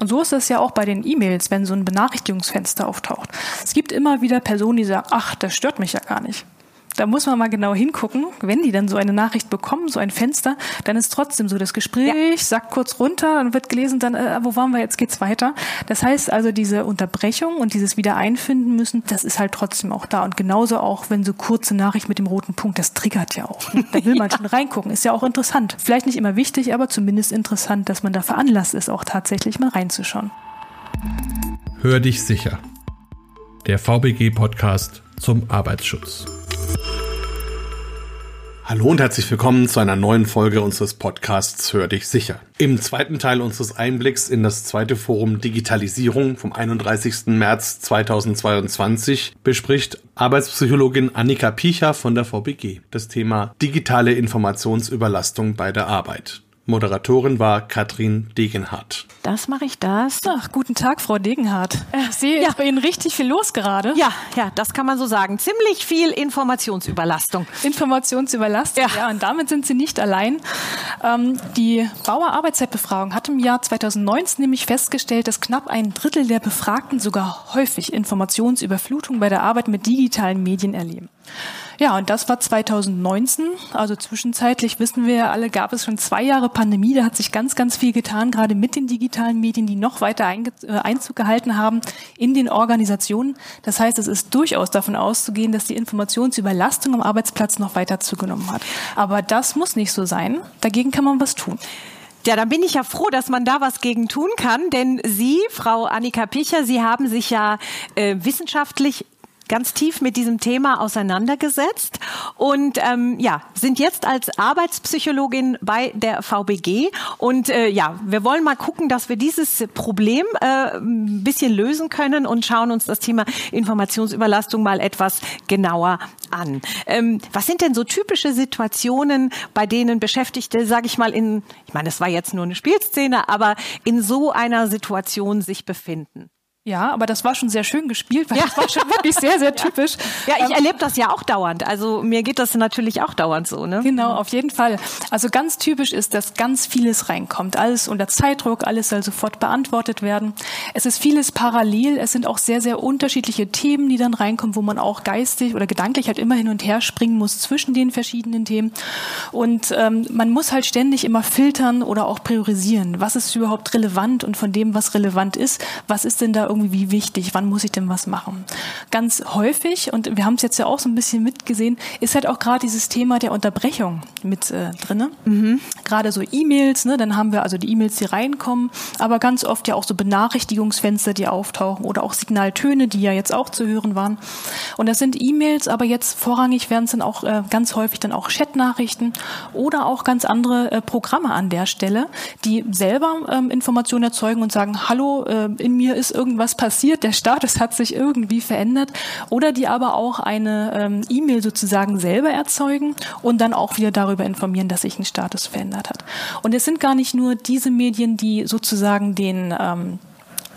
Und so ist es ja auch bei den E-Mails, wenn so ein Benachrichtigungsfenster auftaucht. Es gibt immer wieder Personen, die sagen, ach, das stört mich ja gar nicht da muss man mal genau hingucken, wenn die dann so eine Nachricht bekommen, so ein Fenster, dann ist trotzdem so das Gespräch, ja. sagt kurz runter, dann wird gelesen, dann, äh, wo waren wir, jetzt geht's weiter. Das heißt also, diese Unterbrechung und dieses Wiedereinfinden müssen, das ist halt trotzdem auch da. Und genauso auch, wenn so kurze Nachricht mit dem roten Punkt, das triggert ja auch. Ne? Da will man ja. schon reingucken, ist ja auch interessant. Vielleicht nicht immer wichtig, aber zumindest interessant, dass man da veranlasst ist, auch tatsächlich mal reinzuschauen. Hör dich sicher. Der VBG-Podcast zum Arbeitsschutz. Hallo und herzlich willkommen zu einer neuen Folge unseres Podcasts Hör dich sicher. Im zweiten Teil unseres Einblicks in das zweite Forum Digitalisierung vom 31. März 2022 bespricht Arbeitspsychologin Annika Piecher von der VBG das Thema digitale Informationsüberlastung bei der Arbeit. Moderatorin war Katrin Degenhardt. Das mache ich das. Ach, guten Tag, Frau Degenhardt. Ich sehe ja. bei Ihnen richtig viel los gerade. Ja, ja, das kann man so sagen. Ziemlich viel Informationsüberlastung. Informationsüberlastung, ja. ja und damit sind Sie nicht allein. Ähm, die Bauer Arbeitszeitbefragung hat im Jahr 2019 nämlich festgestellt, dass knapp ein Drittel der Befragten sogar häufig Informationsüberflutung bei der Arbeit mit digitalen Medien erleben. Ja, und das war 2019. Also zwischenzeitlich wissen wir ja alle, gab es schon zwei Jahre Pandemie. Da hat sich ganz, ganz viel getan, gerade mit den digitalen Medien, die noch weiter äh, Einzug gehalten haben in den Organisationen. Das heißt, es ist durchaus davon auszugehen, dass die Informationsüberlastung am Arbeitsplatz noch weiter zugenommen hat. Aber das muss nicht so sein. Dagegen kann man was tun. Ja, dann bin ich ja froh, dass man da was gegen tun kann, denn Sie, Frau Annika Picher, Sie haben sich ja äh, wissenschaftlich ganz tief mit diesem Thema auseinandergesetzt und ähm, ja sind jetzt als Arbeitspsychologin bei der VBG und äh, ja wir wollen mal gucken, dass wir dieses Problem äh, ein bisschen lösen können und schauen uns das Thema Informationsüberlastung mal etwas genauer an. Ähm, was sind denn so typische Situationen, bei denen Beschäftigte, sage ich mal in, ich meine, das war jetzt nur eine Spielszene, aber in so einer Situation sich befinden? Ja, aber das war schon sehr schön gespielt, weil ja. das war schon wirklich sehr, sehr typisch. Ja, ich ähm, erlebe das ja auch dauernd. Also mir geht das natürlich auch dauernd so. Ne? Genau, auf jeden Fall. Also ganz typisch ist, dass ganz vieles reinkommt. Alles unter Zeitdruck, alles soll sofort beantwortet werden. Es ist vieles parallel. Es sind auch sehr, sehr unterschiedliche Themen, die dann reinkommen, wo man auch geistig oder gedanklich halt immer hin und her springen muss zwischen den verschiedenen Themen. Und ähm, man muss halt ständig immer filtern oder auch priorisieren. Was ist überhaupt relevant und von dem, was relevant ist, was ist denn da irgendwie wichtig, wann muss ich denn was machen. Ganz häufig, und wir haben es jetzt ja auch so ein bisschen mitgesehen, ist halt auch gerade dieses Thema der Unterbrechung mit äh, drinne. Mhm. Gerade so E-Mails, ne, dann haben wir also die E-Mails, die reinkommen, aber ganz oft ja auch so Benachrichtigungsfenster, die auftauchen oder auch Signaltöne, die ja jetzt auch zu hören waren. Und das sind E-Mails, aber jetzt vorrangig werden es dann auch äh, ganz häufig dann auch Chatnachrichten oder auch ganz andere äh, Programme an der Stelle, die selber ähm, Informationen erzeugen und sagen, hallo, äh, in mir ist irgendwas was passiert, der Status hat sich irgendwie verändert oder die aber auch eine ähm, E-Mail sozusagen selber erzeugen und dann auch wieder darüber informieren, dass sich ein Status verändert hat. Und es sind gar nicht nur diese Medien, die sozusagen den ähm,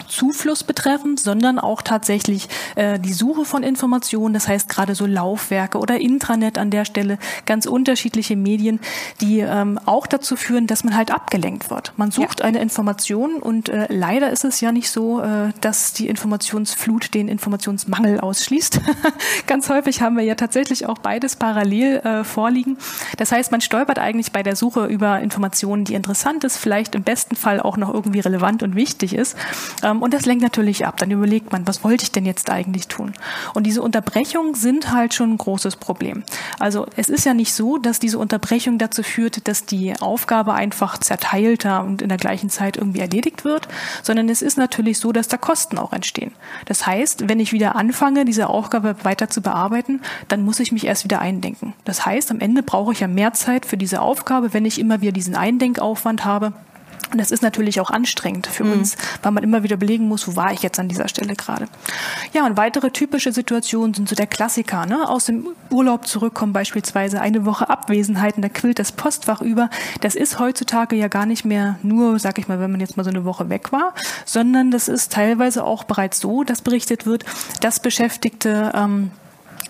Zufluss betreffen, sondern auch tatsächlich äh, die Suche von Informationen, das heißt gerade so Laufwerke oder Intranet an der Stelle, ganz unterschiedliche Medien, die ähm, auch dazu führen, dass man halt abgelenkt wird. Man sucht ja. eine Information und äh, leider ist es ja nicht so, äh, dass die Informationsflut den Informationsmangel ausschließt. ganz häufig haben wir ja tatsächlich auch beides parallel äh, vorliegen. Das heißt, man stolpert eigentlich bei der Suche über Informationen, die interessant ist, vielleicht im besten Fall auch noch irgendwie relevant und wichtig ist. Ähm, und das lenkt natürlich ab. Dann überlegt man, was wollte ich denn jetzt eigentlich tun? Und diese Unterbrechungen sind halt schon ein großes Problem. Also es ist ja nicht so, dass diese Unterbrechung dazu führt, dass die Aufgabe einfach zerteilter und in der gleichen Zeit irgendwie erledigt wird, sondern es ist natürlich so, dass da Kosten auch entstehen. Das heißt, wenn ich wieder anfange, diese Aufgabe weiter zu bearbeiten, dann muss ich mich erst wieder eindenken. Das heißt, am Ende brauche ich ja mehr Zeit für diese Aufgabe, wenn ich immer wieder diesen Eindenkaufwand habe, und das ist natürlich auch anstrengend für mhm. uns, weil man immer wieder belegen muss, wo war ich jetzt an dieser Stelle gerade. Ja, und weitere typische Situationen sind so der Klassiker, ne? Aus dem Urlaub zurückkommen beispielsweise, eine Woche Abwesenheit und da quillt das Postfach über. Das ist heutzutage ja gar nicht mehr nur, sag ich mal, wenn man jetzt mal so eine Woche weg war, sondern das ist teilweise auch bereits so, dass berichtet wird, dass Beschäftigte ähm,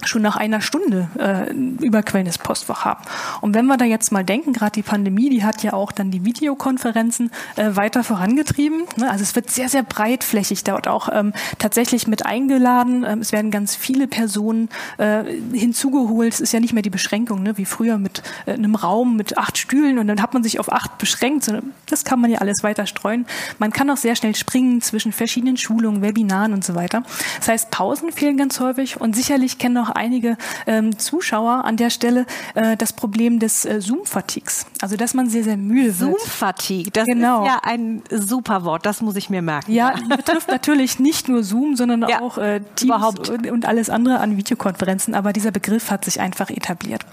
schon nach einer Stunde äh, überquellendes Postfach haben. Und wenn wir da jetzt mal denken, gerade die Pandemie, die hat ja auch dann die Videokonferenzen äh, weiter vorangetrieben. Ne? Also es wird sehr, sehr breitflächig dort auch ähm, tatsächlich mit eingeladen. Ähm, es werden ganz viele Personen äh, hinzugeholt. Es ist ja nicht mehr die Beschränkung, ne? wie früher mit äh, einem Raum mit acht Stühlen und dann hat man sich auf acht beschränkt. Das kann man ja alles weiter streuen. Man kann auch sehr schnell springen zwischen verschiedenen Schulungen, Webinaren und so weiter. Das heißt, Pausen fehlen ganz häufig und sicherlich kennen auch einige ähm, Zuschauer an der Stelle äh, das Problem des äh, Zoom-Fatigues. Also dass man sehr, sehr müde wird. Zoom-Fatigue, das genau. ist ja ein super Wort, das muss ich mir merken. Ja, betrifft natürlich nicht nur Zoom, sondern ja, auch äh, Teams. Und, und alles andere an Videokonferenzen, aber dieser Begriff hat sich einfach etabliert.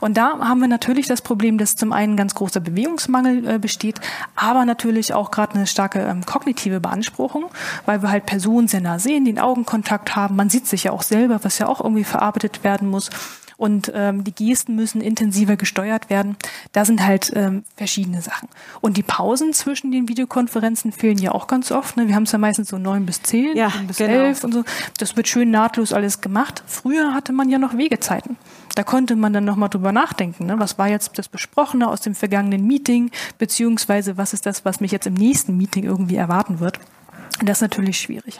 Und da haben wir natürlich das Problem, dass zum einen ganz großer Bewegungsmangel äh, besteht, aber natürlich auch gerade eine starke ähm, kognitive Beanspruchung, weil wir halt Personen sehr nah sehen, den Augenkontakt haben. Man sieht sich ja auch selber, was ja auch irgendwie verarbeitet werden muss und ähm, die Gesten müssen intensiver gesteuert werden. Da sind halt ähm, verschiedene Sachen. Und die Pausen zwischen den Videokonferenzen fehlen ja auch ganz oft. Ne? Wir haben es ja meistens so neun bis zehn, ja, bis genau. elf und so. Das wird schön nahtlos alles gemacht. Früher hatte man ja noch Wegezeiten. Da konnte man dann nochmal drüber nachdenken. Ne? Was war jetzt das Besprochene aus dem vergangenen Meeting, beziehungsweise was ist das, was mich jetzt im nächsten Meeting irgendwie erwarten wird. Das ist natürlich schwierig.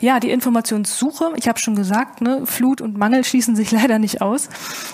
Ja, die Informationssuche, ich habe schon gesagt, ne, Flut und Mangel schließen sich leider nicht aus.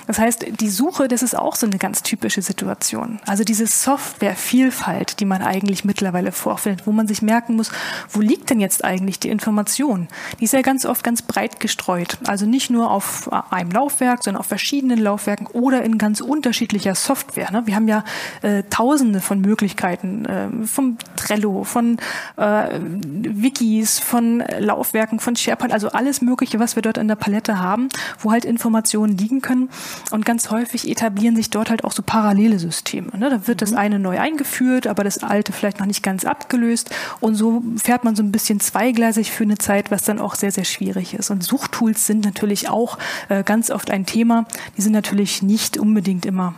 Das heißt, die Suche, das ist auch so eine ganz typische Situation. Also diese Softwarevielfalt, die man eigentlich mittlerweile vorfindet, wo man sich merken muss, wo liegt denn jetzt eigentlich die Information? Die ist ja ganz oft ganz breit gestreut. Also nicht nur auf einem Laufwerk, sondern auf verschiedenen Laufwerken oder in ganz unterschiedlicher Software. Ne? Wir haben ja äh, tausende von Möglichkeiten, äh, vom Trello, von äh, Wikis, von Laufwerken, von SharePoint, also alles Mögliche, was wir dort in der Palette haben, wo halt Informationen liegen können. Und ganz häufig etablieren sich dort halt auch so parallele Systeme. Ne? Da wird mhm. das eine neu eingeführt, aber das alte vielleicht noch nicht ganz abgelöst. Und so fährt man so ein bisschen zweigleisig für eine Zeit, was dann auch sehr, sehr schwierig ist. Und Suchtools sind natürlich auch äh, ganz oft ein Thema. Die sind natürlich nicht unbedingt immer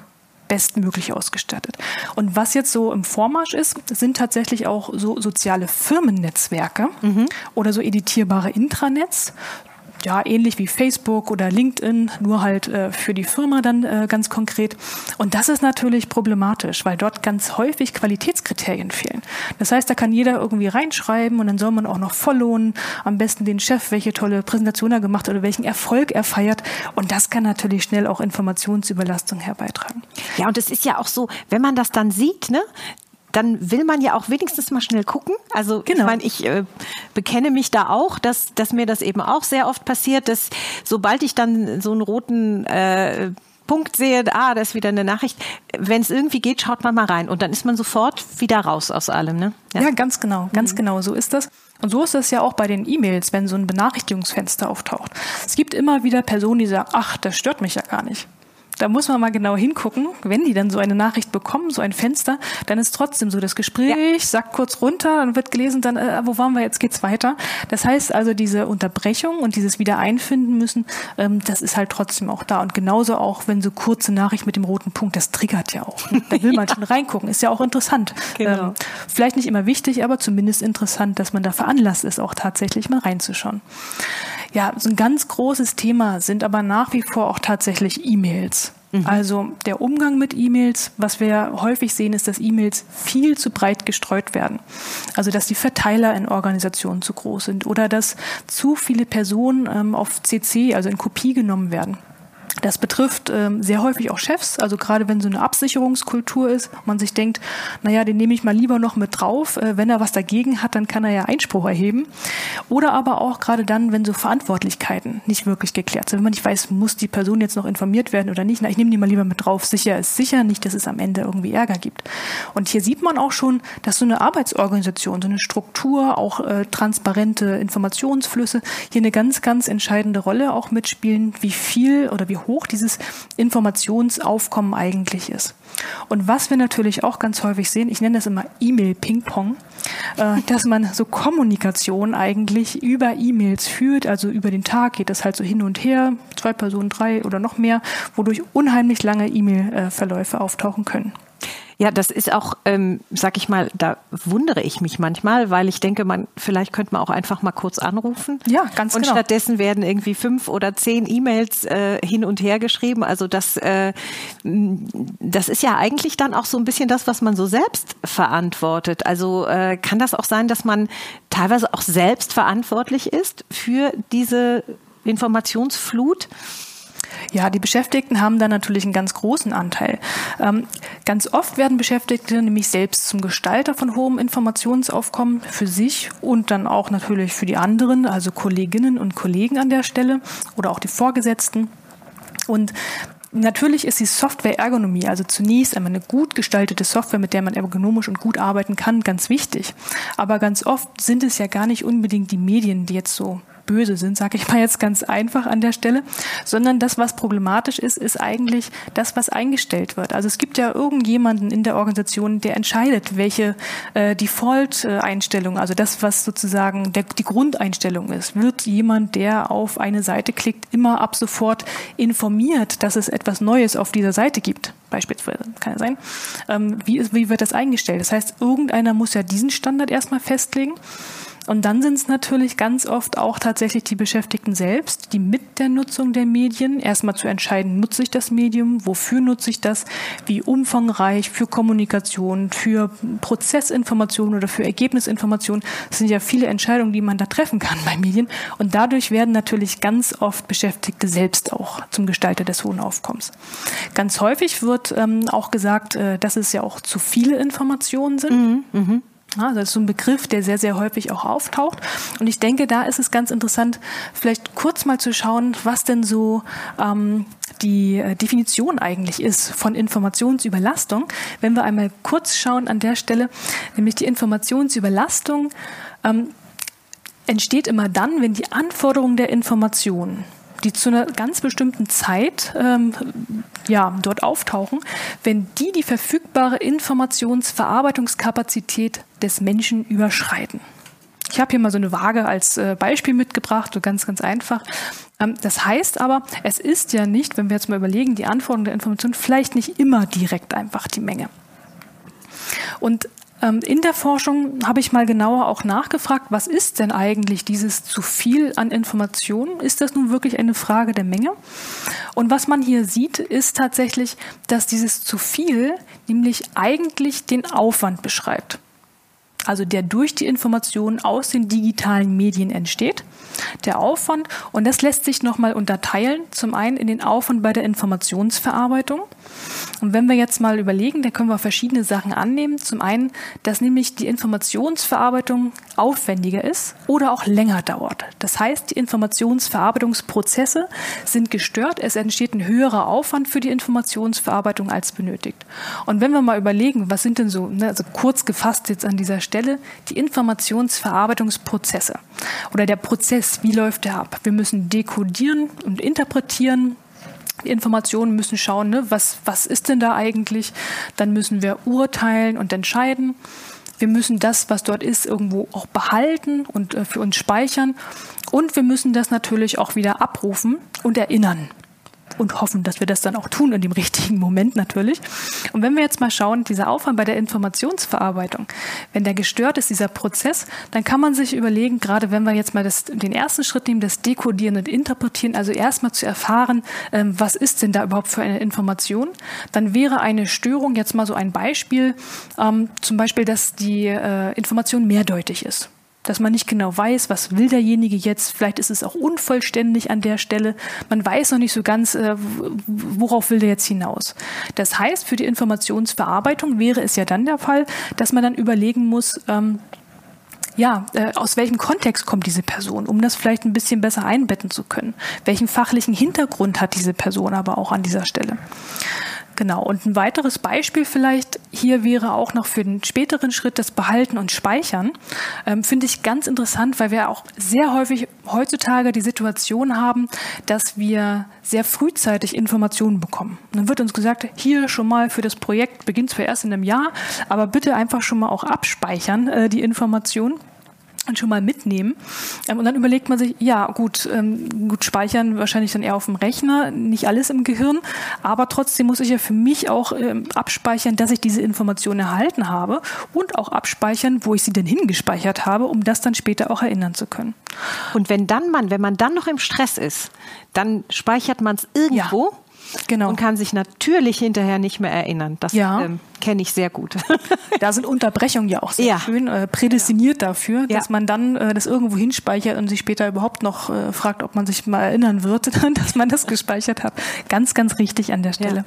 bestmöglich ausgestattet. Und was jetzt so im Vormarsch ist, sind tatsächlich auch so soziale Firmennetzwerke mhm. oder so editierbare Intranets ja, ähnlich wie Facebook oder LinkedIn, nur halt äh, für die Firma dann äh, ganz konkret. Und das ist natürlich problematisch, weil dort ganz häufig Qualitätskriterien fehlen. Das heißt, da kann jeder irgendwie reinschreiben und dann soll man auch noch followen, am besten den Chef, welche tolle Präsentation er gemacht hat oder welchen Erfolg er feiert. Und das kann natürlich schnell auch Informationsüberlastung herbeitragen. Ja, und es ist ja auch so, wenn man das dann sieht, ne, dann will man ja auch wenigstens mal schnell gucken. Also genau. ich meine, ich äh, bekenne mich da auch, dass, dass mir das eben auch sehr oft passiert, dass sobald ich dann so einen roten äh, Punkt sehe, ah, da ist wieder eine Nachricht. Wenn es irgendwie geht, schaut man mal rein und dann ist man sofort wieder raus aus allem. Ne? Ja, ja ganz genau, ganz mhm. genau, so ist das. Und so ist das ja auch bei den E-Mails, wenn so ein Benachrichtigungsfenster auftaucht. Es gibt immer wieder Personen, die sagen, ach, das stört mich ja gar nicht da muss man mal genau hingucken. Wenn die dann so eine Nachricht bekommen, so ein Fenster, dann ist trotzdem so das Gespräch, ja. sagt kurz runter, dann wird gelesen, dann, äh, wo waren wir, jetzt geht's weiter. Das heißt also, diese Unterbrechung und dieses Wiedereinfinden müssen, ähm, das ist halt trotzdem auch da. Und genauso auch, wenn so kurze Nachricht mit dem roten Punkt, das triggert ja auch. Da will man schon reingucken, ist ja auch interessant. Genau. Ähm, vielleicht nicht immer wichtig, aber zumindest interessant, dass man da veranlasst ist, auch tatsächlich mal reinzuschauen. Ja, so ein ganz großes Thema sind aber nach wie vor auch tatsächlich E-Mails. Mhm. Also der Umgang mit E-Mails, was wir häufig sehen, ist, dass E-Mails viel zu breit gestreut werden. Also dass die Verteiler in Organisationen zu groß sind oder dass zu viele Personen ähm, auf CC, also in Kopie genommen werden. Das betrifft ähm, sehr häufig auch Chefs, also gerade wenn so eine Absicherungskultur ist, man sich denkt, naja, den nehme ich mal lieber noch mit drauf, äh, wenn er was dagegen hat, dann kann er ja Einspruch erheben. Oder aber auch gerade dann, wenn so Verantwortlichkeiten nicht wirklich geklärt sind, wenn man nicht weiß, muss die Person jetzt noch informiert werden oder nicht, na, ich nehme die mal lieber mit drauf, sicher ist sicher, nicht, dass es am Ende irgendwie Ärger gibt. Und hier sieht man auch schon, dass so eine Arbeitsorganisation, so eine Struktur, auch äh, transparente Informationsflüsse hier eine ganz, ganz entscheidende Rolle auch mitspielen, wie viel oder wie hoch dieses Informationsaufkommen eigentlich ist. Und was wir natürlich auch ganz häufig sehen, ich nenne das immer E-Mail-Ping-Pong, äh, dass man so Kommunikation eigentlich über E-Mails führt, also über den Tag geht das halt so hin und her, zwei Personen, drei oder noch mehr, wodurch unheimlich lange E-Mail-Verläufe auftauchen können. Ja, das ist auch, ähm, sag ich mal, da wundere ich mich manchmal, weil ich denke, man vielleicht könnte man auch einfach mal kurz anrufen. Ja, ganz und genau. Und stattdessen werden irgendwie fünf oder zehn E-Mails äh, hin und her geschrieben. Also das, äh, das ist ja eigentlich dann auch so ein bisschen das, was man so selbst verantwortet. Also äh, kann das auch sein, dass man teilweise auch selbst verantwortlich ist für diese Informationsflut? Ja, die Beschäftigten haben da natürlich einen ganz großen Anteil. Ähm, ganz oft werden Beschäftigte nämlich selbst zum Gestalter von hohem Informationsaufkommen für sich und dann auch natürlich für die anderen, also Kolleginnen und Kollegen an der Stelle oder auch die Vorgesetzten. Und Natürlich ist die Software-Ergonomie, also zunächst einmal eine gut gestaltete Software, mit der man ergonomisch und gut arbeiten kann, ganz wichtig. Aber ganz oft sind es ja gar nicht unbedingt die Medien, die jetzt so böse sind, sage ich mal jetzt ganz einfach an der Stelle, sondern das, was problematisch ist, ist eigentlich das, was eingestellt wird. Also es gibt ja irgendjemanden in der Organisation, der entscheidet, welche äh, Default-Einstellung, also das, was sozusagen der, die Grundeinstellung ist. Wird jemand, der auf eine Seite klickt, immer ab sofort informiert, dass es etwas Neues auf dieser Seite gibt? Beispielsweise, kann ja sein. Ähm, wie, wie wird das eingestellt? Das heißt, irgendeiner muss ja diesen Standard erstmal festlegen. Und dann sind es natürlich ganz oft auch tatsächlich die Beschäftigten selbst, die mit der Nutzung der Medien erstmal zu entscheiden, nutze ich das Medium, wofür nutze ich das, wie umfangreich für Kommunikation, für Prozessinformation oder für Ergebnisinformation. Das sind ja viele Entscheidungen, die man da treffen kann bei Medien. Und dadurch werden natürlich ganz oft Beschäftigte selbst auch zum Gestalter des hohen Aufkommens. Ganz häufig wird ähm, auch gesagt, äh, dass es ja auch zu viele Informationen sind. Mhm, mh. Also das ist so ein Begriff, der sehr, sehr häufig auch auftaucht. Und ich denke, da ist es ganz interessant, vielleicht kurz mal zu schauen, was denn so ähm, die äh, Definition eigentlich ist von Informationsüberlastung. Wenn wir einmal kurz schauen an der Stelle, nämlich die Informationsüberlastung ähm, entsteht immer dann, wenn die Anforderungen der Information die zu einer ganz bestimmten Zeit ähm, ja, dort auftauchen, wenn die die verfügbare Informationsverarbeitungskapazität des Menschen überschreiten. Ich habe hier mal so eine Waage als äh, Beispiel mitgebracht, so ganz, ganz einfach. Ähm, das heißt aber, es ist ja nicht, wenn wir jetzt mal überlegen, die Anforderungen der Information vielleicht nicht immer direkt einfach die Menge. Und in der Forschung habe ich mal genauer auch nachgefragt, was ist denn eigentlich dieses zu viel an Informationen? Ist das nun wirklich eine Frage der Menge? Und was man hier sieht, ist tatsächlich, dass dieses zu viel nämlich eigentlich den Aufwand beschreibt also der durch die Informationen aus den digitalen Medien entsteht, der Aufwand. Und das lässt sich nochmal unterteilen. Zum einen in den Aufwand bei der Informationsverarbeitung. Und wenn wir jetzt mal überlegen, dann können wir verschiedene Sachen annehmen. Zum einen, dass nämlich die Informationsverarbeitung aufwendiger ist oder auch länger dauert. Das heißt, die Informationsverarbeitungsprozesse sind gestört. Es entsteht ein höherer Aufwand für die Informationsverarbeitung als benötigt. Und wenn wir mal überlegen, was sind denn so, ne, also kurz gefasst jetzt an dieser Stelle, die Informationsverarbeitungsprozesse oder der Prozess, wie läuft der ab? Wir müssen dekodieren und interpretieren, Informationen müssen schauen, ne, was, was ist denn da eigentlich? Dann müssen wir urteilen und entscheiden. Wir müssen das, was dort ist, irgendwo auch behalten und äh, für uns speichern. Und wir müssen das natürlich auch wieder abrufen und erinnern und hoffen, dass wir das dann auch tun in dem richtigen Moment natürlich. Und wenn wir jetzt mal schauen, dieser Aufwand bei der Informationsverarbeitung, wenn der gestört ist, dieser Prozess, dann kann man sich überlegen, gerade wenn wir jetzt mal das, den ersten Schritt nehmen, das Dekodieren und Interpretieren, also erstmal zu erfahren, ähm, was ist denn da überhaupt für eine Information, dann wäre eine Störung jetzt mal so ein Beispiel, ähm, zum Beispiel, dass die äh, Information mehrdeutig ist dass man nicht genau weiß, was will derjenige jetzt. Vielleicht ist es auch unvollständig an der Stelle. Man weiß noch nicht so ganz, äh, worauf will der jetzt hinaus. Das heißt, für die Informationsverarbeitung wäre es ja dann der Fall, dass man dann überlegen muss, ähm, ja, äh, aus welchem Kontext kommt diese Person, um das vielleicht ein bisschen besser einbetten zu können. Welchen fachlichen Hintergrund hat diese Person aber auch an dieser Stelle? Genau. Und ein weiteres Beispiel vielleicht hier wäre auch noch für den späteren Schritt das Behalten und Speichern. Ähm, Finde ich ganz interessant, weil wir auch sehr häufig heutzutage die Situation haben, dass wir sehr frühzeitig Informationen bekommen. Und dann wird uns gesagt, hier schon mal für das Projekt beginnt zwar erst in einem Jahr, aber bitte einfach schon mal auch abspeichern, äh, die Informationen. Und schon mal mitnehmen. Ähm, und dann überlegt man sich, ja gut, ähm, gut speichern wahrscheinlich dann eher auf dem Rechner, nicht alles im Gehirn, aber trotzdem muss ich ja für mich auch ähm, abspeichern, dass ich diese Information erhalten habe und auch abspeichern, wo ich sie denn hingespeichert habe, um das dann später auch erinnern zu können. Und wenn dann man, wenn man dann noch im Stress ist, dann speichert man es irgendwo. Ja genau. und kann sich natürlich hinterher nicht mehr erinnern. Das ja. ähm, kenne ich sehr gut. da sind Unterbrechungen ja auch sehr ja. schön äh, prädestiniert dafür, dass man dann äh, das irgendwo hinspeichert und sich später überhaupt noch äh, fragt, ob man sich mal erinnern wird, dass man das gespeichert hat. Ganz, ganz richtig an der Stelle.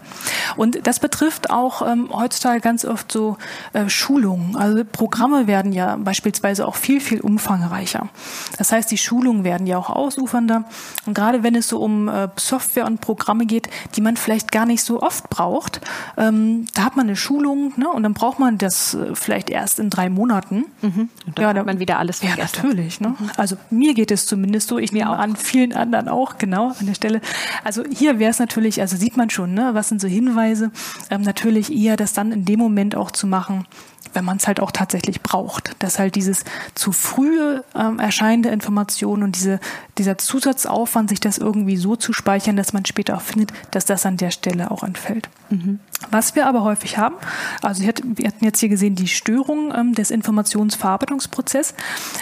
Und das betrifft auch ähm, heutzutage ganz oft so äh, Schulungen. Also Programme werden ja beispielsweise auch viel, viel umfangreicher. Das heißt, die Schulungen werden ja auch ausufernder. Und gerade wenn es so um äh, Software und Programme geht, die man vielleicht gar nicht so oft braucht. Ähm, da hat man eine Schulung ne, und dann braucht man das äh, vielleicht erst in drei Monaten. Mhm. Und dann ja, hat man wieder alles vergessen. Ja, natürlich. Ne? Mhm. Also mir geht es zumindest so. Ich nehme auch. an, vielen anderen auch, genau, an der Stelle. Also hier wäre es natürlich, also sieht man schon, ne, was sind so Hinweise, ähm, natürlich eher das dann in dem Moment auch zu machen, wenn man es halt auch tatsächlich braucht. Dass halt dieses zu frühe ähm, erscheinende Information und diese, dieser Zusatzaufwand, sich das irgendwie so zu speichern, dass man später auch findet, dass das an der Stelle auch entfällt. Mhm. Was wir aber häufig haben, also wir hatten jetzt hier gesehen die Störung ähm, des Informationsverarbeitungsprozesses.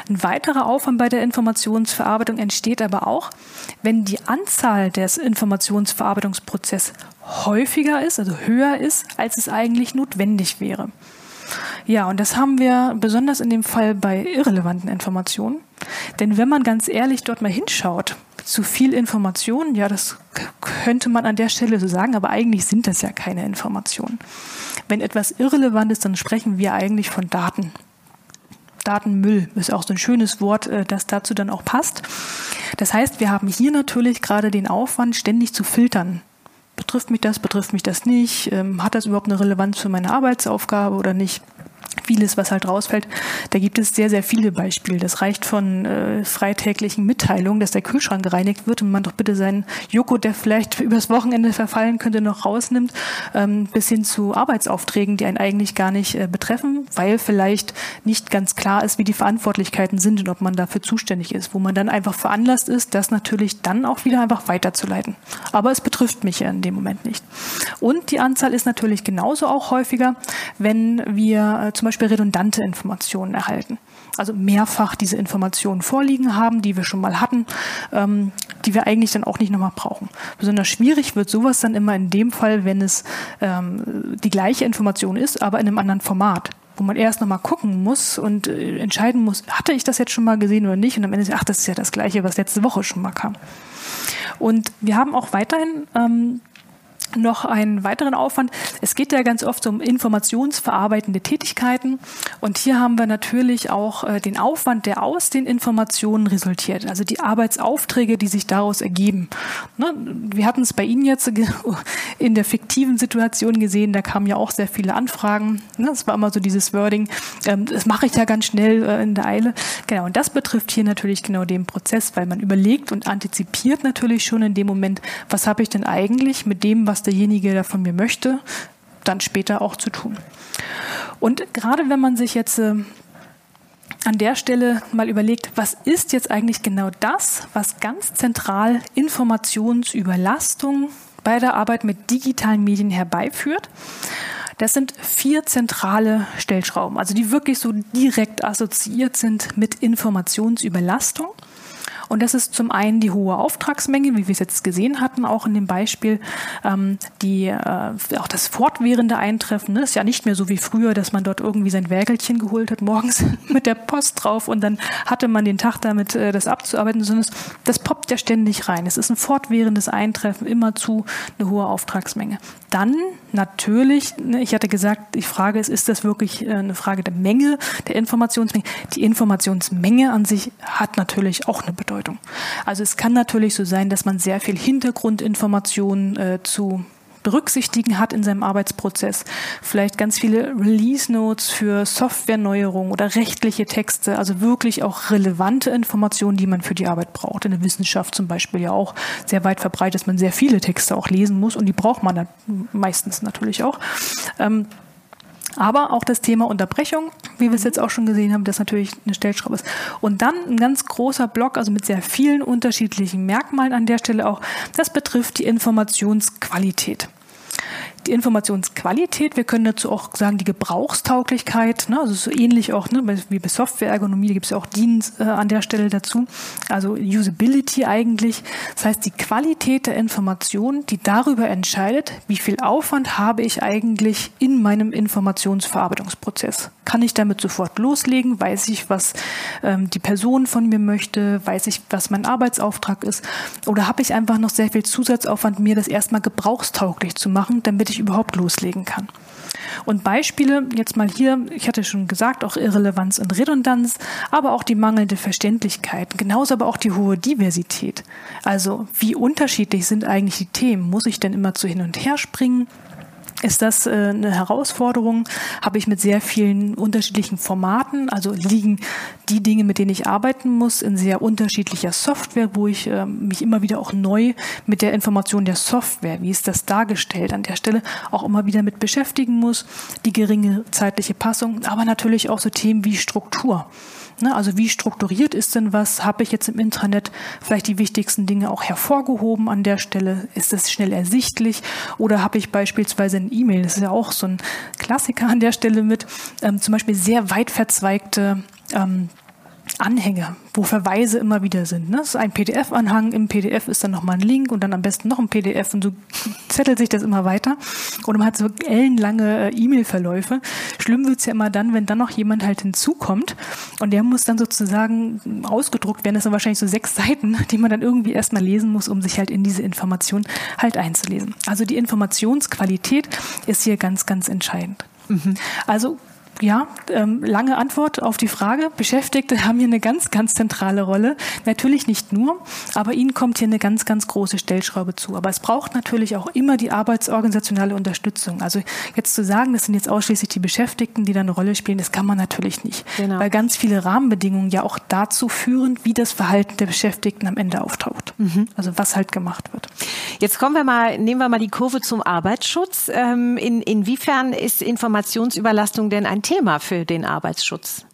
Ein weiterer Aufwand bei der Informationsverarbeitung entsteht aber auch, wenn die Anzahl des Informationsverarbeitungsprozesses häufiger ist, also höher ist, als es eigentlich notwendig wäre. Ja, und das haben wir besonders in dem Fall bei irrelevanten Informationen. Denn wenn man ganz ehrlich dort mal hinschaut, zu viel Informationen, ja, das könnte man an der Stelle so sagen, aber eigentlich sind das ja keine Informationen. Wenn etwas irrelevant ist, dann sprechen wir eigentlich von Daten. Datenmüll ist auch so ein schönes Wort, äh, das dazu dann auch passt. Das heißt, wir haben hier natürlich gerade den Aufwand, ständig zu filtern betrifft mich das, betrifft mich das nicht, ähm, hat das überhaupt eine Relevanz für meine Arbeitsaufgabe oder nicht vieles, was halt rausfällt. Da gibt es sehr, sehr viele Beispiele. Das reicht von äh, freitäglichen Mitteilungen, dass der Kühlschrank gereinigt wird und man doch bitte seinen Joghurt, der vielleicht übers Wochenende verfallen könnte, noch rausnimmt, ähm, bis hin zu Arbeitsaufträgen, die einen eigentlich gar nicht äh, betreffen, weil vielleicht nicht ganz klar ist, wie die Verantwortlichkeiten sind und ob man dafür zuständig ist, wo man dann einfach veranlasst ist, das natürlich dann auch wieder einfach weiterzuleiten. Aber es betrifft mich ja in dem Moment nicht. Und die Anzahl ist natürlich genauso auch häufiger, wenn wir äh, zum Beispiel redundante Informationen erhalten. Also mehrfach diese Informationen vorliegen haben, die wir schon mal hatten, ähm, die wir eigentlich dann auch nicht nochmal brauchen. Besonders schwierig wird sowas dann immer in dem Fall, wenn es ähm, die gleiche Information ist, aber in einem anderen Format wo man erst nochmal gucken muss und äh, entscheiden muss, hatte ich das jetzt schon mal gesehen oder nicht? Und am Ende sagt, ach, das ist ja das Gleiche, was letzte Woche schon mal kam. Und wir haben auch weiterhin ähm, noch einen weiteren Aufwand. Es geht ja ganz oft um informationsverarbeitende Tätigkeiten. Und hier haben wir natürlich auch äh, den Aufwand, der aus den Informationen resultiert. Also die Arbeitsaufträge, die sich daraus ergeben. Ne? Wir hatten es bei Ihnen jetzt in der fiktiven Situation gesehen. Da kamen ja auch sehr viele Anfragen. Ne? Das war immer so dieses Wording. Ähm, das mache ich ja ganz schnell äh, in der Eile. Genau. Und das betrifft hier natürlich genau den Prozess, weil man überlegt und antizipiert natürlich schon in dem Moment, was habe ich denn eigentlich mit dem, was derjenige da von mir möchte, dann später auch zu tun. Und gerade wenn man sich jetzt äh, an der Stelle mal überlegt, was ist jetzt eigentlich genau das, was ganz zentral Informationsüberlastung bei der Arbeit mit digitalen Medien herbeiführt. Das sind vier zentrale Stellschrauben, also die wirklich so direkt assoziiert sind mit Informationsüberlastung. Und das ist zum einen die hohe Auftragsmenge, wie wir es jetzt gesehen hatten, auch in dem Beispiel, ähm, die, äh, auch das fortwährende Eintreffen. Ne? Ist ja nicht mehr so wie früher, dass man dort irgendwie sein Wägelchen geholt hat, morgens mit der Post drauf und dann hatte man den Tag damit, äh, das abzuarbeiten, sondern das poppt ja ständig rein. Es ist ein fortwährendes Eintreffen, immerzu eine hohe Auftragsmenge. Dann natürlich, ne, ich hatte gesagt, die Frage ist, ist das wirklich äh, eine Frage der Menge, der Informationsmenge? Die Informationsmenge an sich hat natürlich auch eine Bedeutung. Also es kann natürlich so sein, dass man sehr viel Hintergrundinformationen äh, zu berücksichtigen hat in seinem Arbeitsprozess. Vielleicht ganz viele Release Notes für Softwareneuerungen oder rechtliche Texte, also wirklich auch relevante Informationen, die man für die Arbeit braucht. In der Wissenschaft zum Beispiel ja auch sehr weit verbreitet, dass man sehr viele Texte auch lesen muss und die braucht man dann meistens natürlich auch. Ähm, aber auch das Thema Unterbrechung wie wir es jetzt auch schon gesehen haben, das natürlich eine Stellschraube ist. Und dann ein ganz großer Block, also mit sehr vielen unterschiedlichen Merkmalen an der Stelle auch, das betrifft die Informationsqualität die Informationsqualität, wir können dazu auch sagen, die Gebrauchstauglichkeit, ne, also so ähnlich auch ne, wie bei Softwareergonomie, da gibt es ja auch Dienst äh, an der Stelle dazu, also Usability eigentlich. Das heißt, die Qualität der Information, die darüber entscheidet, wie viel Aufwand habe ich eigentlich in meinem Informationsverarbeitungsprozess. Kann ich damit sofort loslegen? Weiß ich, was ähm, die Person von mir möchte? Weiß ich, was mein Arbeitsauftrag ist? Oder habe ich einfach noch sehr viel Zusatzaufwand, mir das erstmal gebrauchstauglich zu machen, damit ich überhaupt loslegen kann? Und Beispiele, jetzt mal hier, ich hatte schon gesagt, auch Irrelevanz und Redundanz, aber auch die mangelnde Verständlichkeit, genauso aber auch die hohe Diversität. Also wie unterschiedlich sind eigentlich die Themen? Muss ich denn immer zu hin und her springen? Ist das äh, eine Herausforderung. Habe ich mit sehr vielen unterschiedlichen Formaten, also liegen die Dinge, mit denen ich arbeiten muss, in sehr unterschiedlicher Software, wo ich äh, mich immer wieder auch neu mit der Information der Software, wie ist das dargestellt, an der Stelle auch immer wieder mit beschäftigen muss, die geringe zeitliche Passung, aber natürlich auch so Themen wie Struktur. Ne? Also wie strukturiert ist denn was? Habe ich jetzt im Intranet vielleicht die wichtigsten Dinge auch hervorgehoben an der Stelle? Ist es schnell ersichtlich? Oder habe ich beispielsweise ein E-Mail, das ist ja auch so ein Klassiker an der Stelle mit, ähm, zum Beispiel sehr weit verzweigte ähm, Anhänge, wo Verweise immer wieder sind. Ne? Das ist ein PDF-Anhang, im PDF ist dann nochmal ein Link und dann am besten noch ein PDF und so zettelt sich das immer weiter. Und man hat so ellenlange äh, E-Mail-Verläufe. Schlimm wird's ja immer dann, wenn dann noch jemand halt hinzukommt und der muss dann sozusagen ausgedruckt werden. Das sind wahrscheinlich so sechs Seiten, die man dann irgendwie erstmal lesen muss, um sich halt in diese Information halt einzulesen. Also die Informationsqualität ist hier ganz, ganz entscheidend. Mhm. Also ja, ähm, lange Antwort auf die Frage. Beschäftigte haben hier eine ganz, ganz zentrale Rolle. Natürlich nicht nur, aber ihnen kommt hier eine ganz, ganz große Stellschraube zu. Aber es braucht natürlich auch immer die arbeitsorganisationale Unterstützung. Also jetzt zu sagen, das sind jetzt ausschließlich die Beschäftigten, die da eine Rolle spielen, das kann man natürlich nicht. Genau. Weil ganz viele Rahmenbedingungen ja auch dazu führen, wie das Verhalten der Beschäftigten am Ende auftaucht. Mhm. Also was halt gemacht wird. Jetzt kommen wir mal, nehmen wir mal die Kurve zum Arbeitsschutz. Ähm, in, inwiefern ist Informationsüberlastung denn ein Thema für den Arbeitsschutz?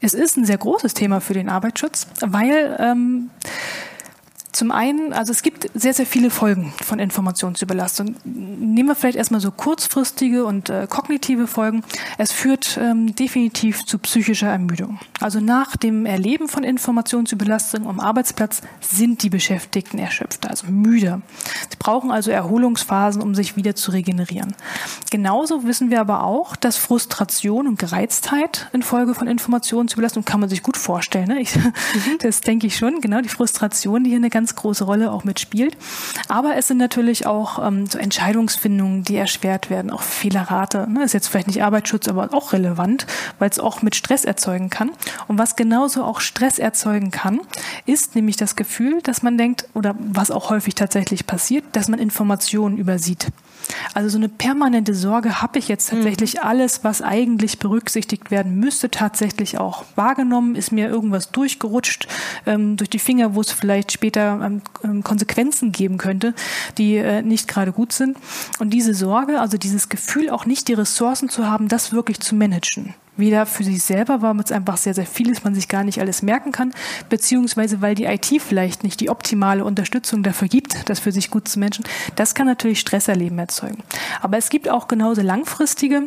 Es ist ein sehr großes Thema für den Arbeitsschutz, weil ähm, zum einen, also es gibt sehr, sehr viele Folgen von Informationsüberlastung. Nehmen wir vielleicht erstmal so kurzfristige und äh, kognitive Folgen. Es führt ähm, definitiv zu psychischer Ermüdung. Also nach dem Erleben von Informationsüberlastung am Arbeitsplatz sind die Beschäftigten erschöpft, also müde. Sie brauchen also Erholungsphasen, um sich wieder zu regenerieren. Genauso wissen wir aber auch, dass Frustration und Gereiztheit infolge von Informationsüberlastung kann man sich gut vorstellen. Ne? Ich, mhm. Das denke ich schon, genau, die Frustration, die hier eine ganz große Rolle auch mitspielt. Aber es sind natürlich auch ähm, so Entscheidungsfindungen, die erschwert werden, auch Fehlerrate. Ne? Ist jetzt vielleicht nicht Arbeitsschutz, aber auch relevant, weil es auch mit Stress erzeugen kann. Und was genauso auch Stress erzeugen kann, ist nämlich das Gefühl, dass man denkt, oder was auch häufig tatsächlich passiert, dass man Informationen übersieht. Also so eine permanente Sorge, habe ich jetzt tatsächlich mhm. alles, was eigentlich berücksichtigt werden müsste, tatsächlich auch wahrgenommen? Ist mir irgendwas durchgerutscht ähm, durch die Finger, wo es vielleicht später ähm, ähm, Konsequenzen geben könnte, die äh, nicht gerade gut sind? Und diese Sorge, also dieses Gefühl, auch nicht die Ressourcen zu haben, das wirklich zu managen weder für sich selber, weil es einfach sehr, sehr viel ist, man sich gar nicht alles merken kann, beziehungsweise weil die IT vielleicht nicht die optimale Unterstützung dafür gibt, das für sich gut zu managen. Das kann natürlich Stresserleben erzeugen. Aber es gibt auch genauso langfristige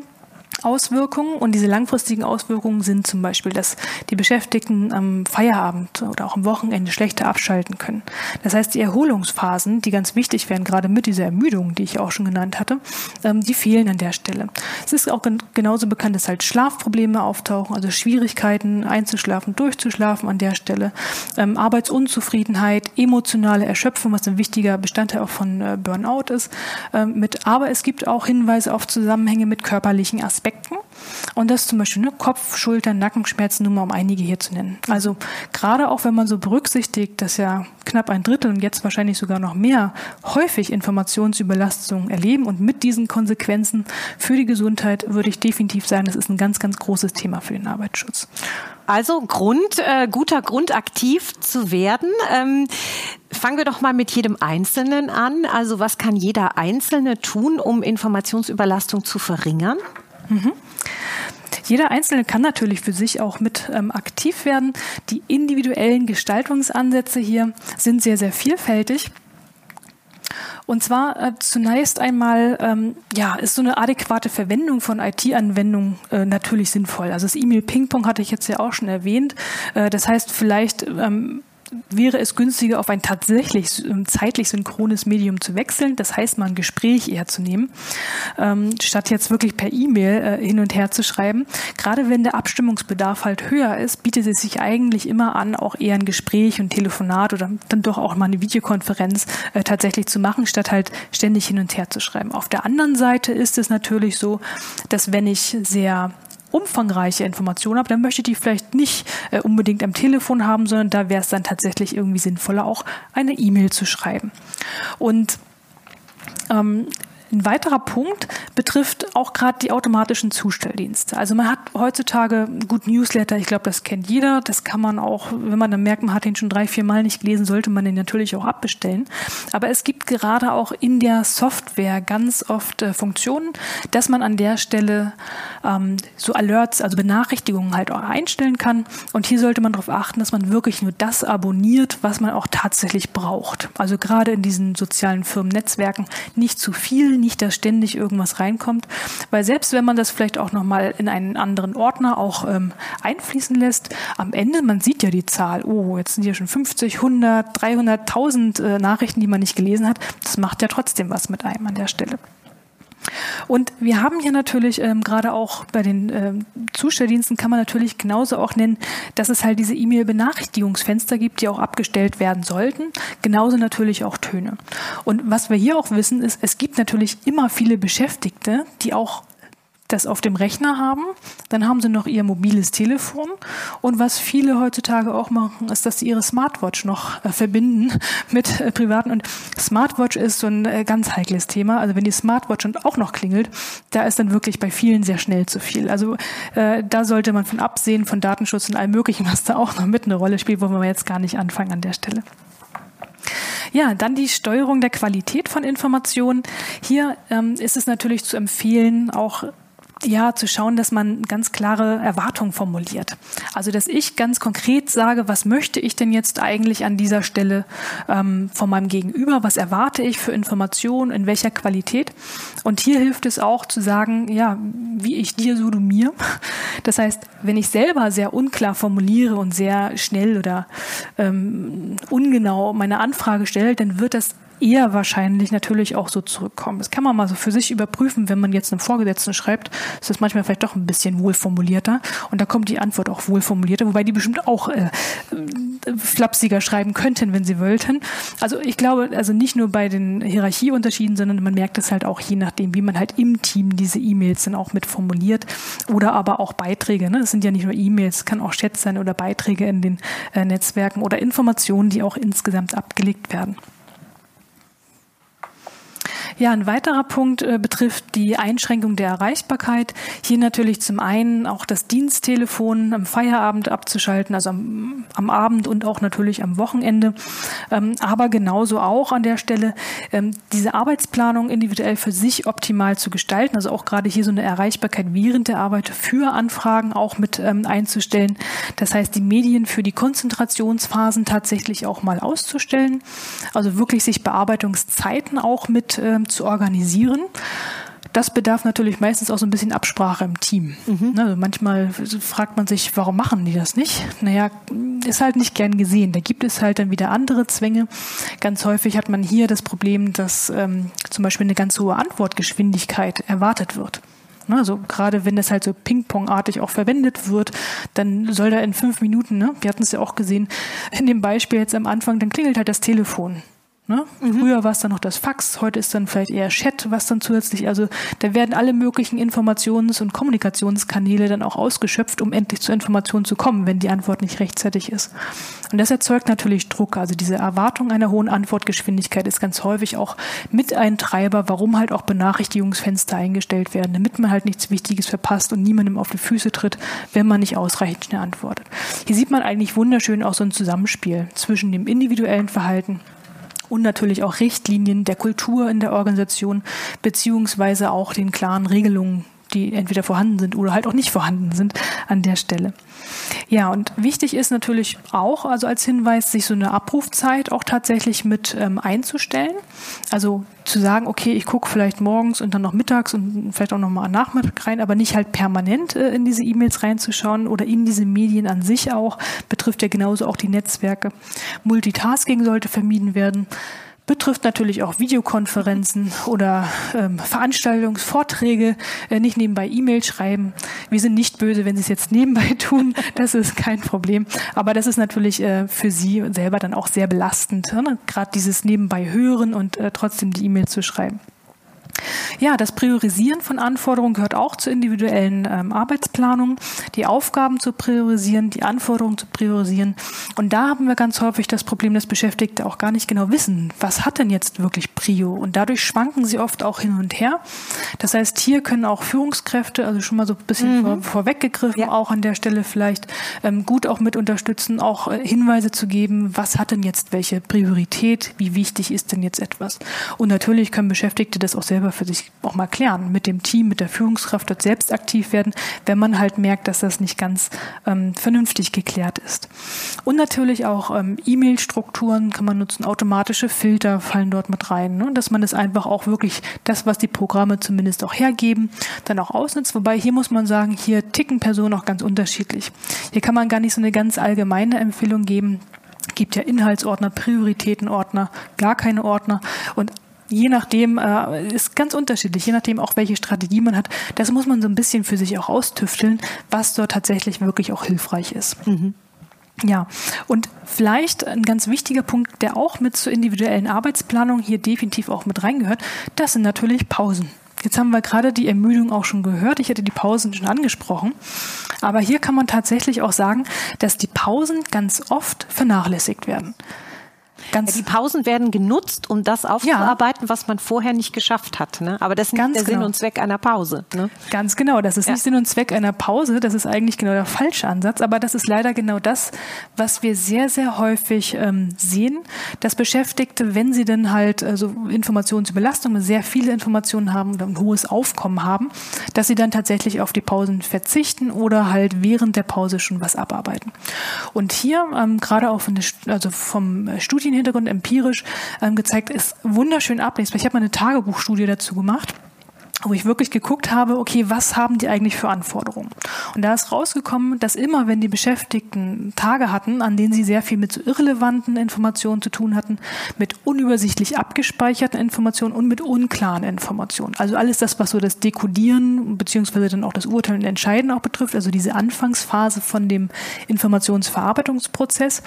Auswirkungen und diese langfristigen Auswirkungen sind zum Beispiel, dass die Beschäftigten am Feierabend oder auch am Wochenende schlechter abschalten können. Das heißt, die Erholungsphasen, die ganz wichtig wären, gerade mit dieser Ermüdung, die ich auch schon genannt hatte, ähm, die fehlen an der Stelle. Es ist auch genauso bekannt, dass halt Schlafprobleme auftauchen, also Schwierigkeiten einzuschlafen, durchzuschlafen an der Stelle, ähm, Arbeitsunzufriedenheit, emotionale Erschöpfung, was ein wichtiger Bestandteil auch von äh, Burnout ist, ähm, mit. Aber es gibt auch Hinweise auf Zusammenhänge mit körperlichen Aspekten. Aspekten. Und das zum Beispiel ne, Kopf, Schultern, Nackenschmerzen, nur mal um einige hier zu nennen. Also gerade auch wenn man so berücksichtigt, dass ja knapp ein Drittel und jetzt wahrscheinlich sogar noch mehr häufig Informationsüberlastungen erleben und mit diesen Konsequenzen für die Gesundheit würde ich definitiv sagen, das ist ein ganz, ganz großes Thema für den Arbeitsschutz. Also Grund, äh, guter Grund, aktiv zu werden. Ähm, fangen wir doch mal mit jedem Einzelnen an. Also was kann jeder Einzelne tun, um Informationsüberlastung zu verringern? Mhm. Jeder Einzelne kann natürlich für sich auch mit ähm, aktiv werden. Die individuellen Gestaltungsansätze hier sind sehr, sehr vielfältig. Und zwar äh, zunächst einmal, ähm, ja, ist so eine adäquate Verwendung von IT-Anwendungen äh, natürlich sinnvoll. Also das E-Mail-Ping-Pong hatte ich jetzt ja auch schon erwähnt. Äh, das heißt, vielleicht ähm, wäre es günstiger, auf ein tatsächlich ähm, zeitlich synchrones Medium zu wechseln. Das heißt, mal ein Gespräch eher zu nehmen, ähm, statt jetzt wirklich per E-Mail äh, hin und her zu schreiben. Gerade wenn der Abstimmungsbedarf halt höher ist, bietet es sich eigentlich immer an, auch eher ein Gespräch und Telefonat oder dann doch auch mal eine Videokonferenz äh, tatsächlich zu machen, statt halt ständig hin und her zu schreiben. Auf der anderen Seite ist es natürlich so, dass wenn ich sehr umfangreiche Informationen habe, dann möchte ich die vielleicht nicht äh, unbedingt am Telefon haben, sondern da wäre es dann tatsächlich irgendwie sinnvoller, auch eine E-Mail zu schreiben. Und ähm, ein weiterer Punkt betrifft auch gerade die automatischen Zustelldienste. Also man hat heutzutage gut Newsletter, ich glaube, das kennt jeder. Das kann man auch, wenn man dann merkt, man hat den schon drei, vier Mal nicht gelesen, sollte man den natürlich auch abbestellen. Aber es gibt gerade auch in der Software ganz oft äh, Funktionen, dass man an der Stelle ähm, so Alerts, also Benachrichtigungen halt auch einstellen kann. Und hier sollte man darauf achten, dass man wirklich nur das abonniert, was man auch tatsächlich braucht. Also gerade in diesen sozialen Firmennetzwerken nicht zu viel, nicht, dass ständig irgendwas reinkommt, weil selbst wenn man das vielleicht auch nochmal in einen anderen Ordner auch ähm, einfließen lässt, am Ende, man sieht ja die Zahl, oh, jetzt sind hier schon 50, 100, 300.000 äh, Nachrichten, die man nicht gelesen hat, das macht ja trotzdem was mit einem an der Stelle. Und wir haben hier natürlich ähm, gerade auch bei den ähm, Zustelldiensten kann man natürlich genauso auch nennen, dass es halt diese E-Mail-Benachrichtigungsfenster gibt, die auch abgestellt werden sollten. Genauso natürlich auch Töne. Und was wir hier auch wissen, ist, es gibt natürlich immer viele Beschäftigte, die auch das auf dem Rechner haben. Dann haben sie noch ihr mobiles Telefon. Und was viele heutzutage auch machen, ist, dass sie ihre Smartwatch noch äh, verbinden mit äh, privaten. Und Smartwatch ist so ein äh, ganz heikles Thema. Also wenn die Smartwatch auch noch klingelt, da ist dann wirklich bei vielen sehr schnell zu viel. Also äh, da sollte man von absehen, von Datenschutz und allem Möglichen, was da auch noch mit eine Rolle spielt, wo wir jetzt gar nicht anfangen an der Stelle. Ja, dann die Steuerung der Qualität von Informationen. Hier ähm, ist es natürlich zu empfehlen, auch ja, zu schauen, dass man ganz klare Erwartungen formuliert. Also, dass ich ganz konkret sage, was möchte ich denn jetzt eigentlich an dieser Stelle ähm, von meinem Gegenüber? Was erwarte ich für Informationen? In welcher Qualität? Und hier hilft es auch zu sagen, ja, wie ich dir, so du mir. Das heißt, wenn ich selber sehr unklar formuliere und sehr schnell oder ähm, ungenau meine Anfrage stelle, dann wird das eher wahrscheinlich natürlich auch so zurückkommen. Das kann man mal so für sich überprüfen, wenn man jetzt einem Vorgesetzten schreibt, ist das manchmal vielleicht doch ein bisschen wohlformulierter und da kommt die Antwort auch wohlformulierter, wobei die bestimmt auch äh, äh, flapsiger schreiben könnten, wenn sie wollten. Also ich glaube, also nicht nur bei den Hierarchieunterschieden, sondern man merkt es halt auch je nachdem, wie man halt im Team diese E-Mails dann auch mit formuliert oder aber auch Beiträge. Ne? Es sind ja nicht nur E-Mails, kann auch Chats sein oder Beiträge in den äh, Netzwerken oder Informationen, die auch insgesamt abgelegt werden. Ja, ein weiterer Punkt äh, betrifft die Einschränkung der Erreichbarkeit. Hier natürlich zum einen auch das Diensttelefon am Feierabend abzuschalten, also am, am Abend und auch natürlich am Wochenende. Ähm, aber genauso auch an der Stelle ähm, diese Arbeitsplanung individuell für sich optimal zu gestalten. Also auch gerade hier so eine Erreichbarkeit während der Arbeit für Anfragen auch mit ähm, einzustellen. Das heißt, die Medien für die Konzentrationsphasen tatsächlich auch mal auszustellen. Also wirklich sich Bearbeitungszeiten auch mit ähm, zu organisieren. Das bedarf natürlich meistens auch so ein bisschen Absprache im Team. Mhm. Also manchmal fragt man sich, warum machen die das nicht? Naja, ist halt nicht gern gesehen. Da gibt es halt dann wieder andere Zwänge. Ganz häufig hat man hier das Problem, dass ähm, zum Beispiel eine ganz hohe Antwortgeschwindigkeit erwartet wird. Ne, also gerade wenn das halt so Ping-Pong-artig auch verwendet wird, dann soll da in fünf Minuten, ne, wir hatten es ja auch gesehen, in dem Beispiel jetzt am Anfang, dann klingelt halt das Telefon. Ne? Mhm. Früher war es dann noch das Fax, heute ist dann vielleicht eher Chat, was dann zusätzlich, also da werden alle möglichen Informations- und Kommunikationskanäle dann auch ausgeschöpft, um endlich zur Information zu kommen, wenn die Antwort nicht rechtzeitig ist. Und das erzeugt natürlich Druck. Also diese Erwartung einer hohen Antwortgeschwindigkeit ist ganz häufig auch mit ein Treiber, warum halt auch Benachrichtigungsfenster eingestellt werden, damit man halt nichts Wichtiges verpasst und niemandem auf die Füße tritt, wenn man nicht ausreichend schnell antwortet. Hier sieht man eigentlich wunderschön auch so ein Zusammenspiel zwischen dem individuellen Verhalten und natürlich auch Richtlinien der Kultur in der Organisation beziehungsweise auch den klaren Regelungen die entweder vorhanden sind oder halt auch nicht vorhanden sind an der Stelle. Ja, und wichtig ist natürlich auch, also als Hinweis, sich so eine Abrufzeit auch tatsächlich mit ähm, einzustellen. Also zu sagen, okay, ich gucke vielleicht morgens und dann noch mittags und vielleicht auch noch mal Nachmittag rein, aber nicht halt permanent äh, in diese E-Mails reinzuschauen oder in diese Medien an sich auch, betrifft ja genauso auch die Netzwerke. Multitasking sollte vermieden werden betrifft natürlich auch Videokonferenzen oder ähm, Veranstaltungsvorträge, äh, nicht nebenbei E-Mail schreiben. Wir sind nicht böse, wenn Sie es jetzt nebenbei tun, das ist kein Problem. Aber das ist natürlich äh, für Sie selber dann auch sehr belastend, ne? gerade dieses nebenbei hören und äh, trotzdem die E-Mail zu schreiben. Ja, das Priorisieren von Anforderungen gehört auch zur individuellen ähm, Arbeitsplanung. Die Aufgaben zu priorisieren, die Anforderungen zu priorisieren. Und da haben wir ganz häufig das Problem, dass Beschäftigte auch gar nicht genau wissen, was hat denn jetzt wirklich Prio? Und dadurch schwanken sie oft auch hin und her. Das heißt, hier können auch Führungskräfte, also schon mal so ein bisschen mhm. vor, vorweggegriffen, ja. auch an der Stelle vielleicht ähm, gut auch mit unterstützen, auch äh, Hinweise zu geben, was hat denn jetzt welche Priorität, wie wichtig ist denn jetzt etwas? Und natürlich können Beschäftigte das auch selber für sich auch mal klären, mit dem Team, mit der Führungskraft dort selbst aktiv werden, wenn man halt merkt, dass das nicht ganz ähm, vernünftig geklärt ist. Und natürlich auch ähm, E-Mail-Strukturen kann man nutzen, automatische Filter fallen dort mit rein, ne? dass man das einfach auch wirklich das, was die Programme zumindest auch hergeben, dann auch ausnutzt. Wobei hier muss man sagen, hier ticken Personen auch ganz unterschiedlich. Hier kann man gar nicht so eine ganz allgemeine Empfehlung geben gibt ja Inhaltsordner, Prioritätenordner, gar keine Ordner. Und je nachdem, äh, ist ganz unterschiedlich, je nachdem auch welche Strategie man hat. Das muss man so ein bisschen für sich auch austüfteln, was dort tatsächlich wirklich auch hilfreich ist. Mhm. Ja, und vielleicht ein ganz wichtiger Punkt, der auch mit zur individuellen Arbeitsplanung hier definitiv auch mit reingehört, das sind natürlich Pausen. Jetzt haben wir gerade die Ermüdung auch schon gehört. Ich hätte die Pausen schon angesprochen. Aber hier kann man tatsächlich auch sagen, dass die Pausen ganz oft vernachlässigt werden. Ganz die Pausen werden genutzt, um das aufzuarbeiten, ja. was man vorher nicht geschafft hat. Ne? Aber das ist nicht der genau. Sinn und Zweck einer Pause. Ne? Ganz genau, das ist ja. nicht Sinn und Zweck einer Pause. Das ist eigentlich genau der falsche Ansatz. Aber das ist leider genau das, was wir sehr, sehr häufig ähm, sehen, dass Beschäftigte, wenn sie dann halt also Informationsüberlastung, sehr viele Informationen haben oder ein hohes Aufkommen haben, dass sie dann tatsächlich auf die Pausen verzichten oder halt während der Pause schon was abarbeiten. Und hier ähm, gerade auch von der, also vom Studien Hintergrund empirisch ähm, gezeigt, ist wunderschön ablesbar. Ich habe mal eine Tagebuchstudie dazu gemacht wo ich wirklich geguckt habe, okay, was haben die eigentlich für Anforderungen? Und da ist rausgekommen, dass immer, wenn die Beschäftigten Tage hatten, an denen sie sehr viel mit so irrelevanten Informationen zu tun hatten, mit unübersichtlich abgespeicherten Informationen und mit unklaren Informationen. Also alles das, was so das Dekodieren beziehungsweise dann auch das Urteilen und Entscheiden auch betrifft, also diese Anfangsphase von dem Informationsverarbeitungsprozess,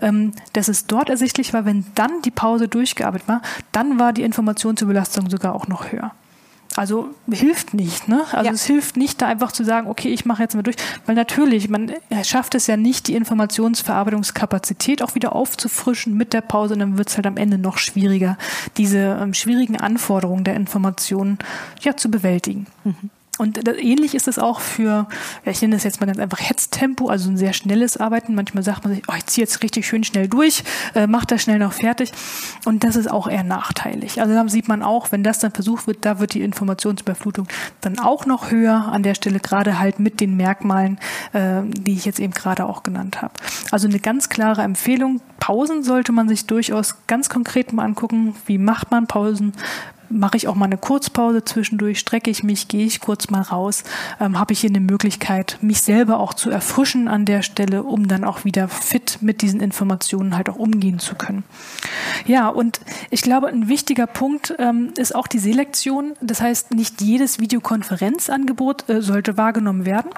ähm, dass es dort ersichtlich war, wenn dann die Pause durchgearbeitet war, dann war die Informationsüberlastung sogar auch noch höher. Also hilft nicht, ne? Also ja. es hilft nicht, da einfach zu sagen, okay, ich mache jetzt mal durch, weil natürlich, man schafft es ja nicht, die Informationsverarbeitungskapazität auch wieder aufzufrischen mit der Pause und dann wird es halt am Ende noch schwieriger, diese ähm, schwierigen Anforderungen der Informationen ja zu bewältigen. Mhm. Und ähnlich ist es auch für, ich nenne das jetzt mal ganz einfach Hetztempo, also ein sehr schnelles Arbeiten. Manchmal sagt man sich, oh, ich ziehe jetzt richtig schön schnell durch, äh, mach das schnell noch fertig. Und das ist auch eher nachteilig. Also da sieht man auch, wenn das dann versucht wird, da wird die Informationsüberflutung dann auch noch höher an der Stelle, gerade halt mit den Merkmalen, äh, die ich jetzt eben gerade auch genannt habe. Also eine ganz klare Empfehlung. Pausen sollte man sich durchaus ganz konkret mal angucken. Wie macht man Pausen? Mache ich auch mal eine Kurzpause zwischendurch, strecke ich mich, gehe ich kurz mal raus, ähm, habe ich hier eine Möglichkeit, mich selber auch zu erfrischen an der Stelle, um dann auch wieder fit mit diesen Informationen halt auch umgehen zu können. Ja, und ich glaube, ein wichtiger Punkt ähm, ist auch die Selektion. Das heißt, nicht jedes Videokonferenzangebot äh, sollte wahrgenommen werden.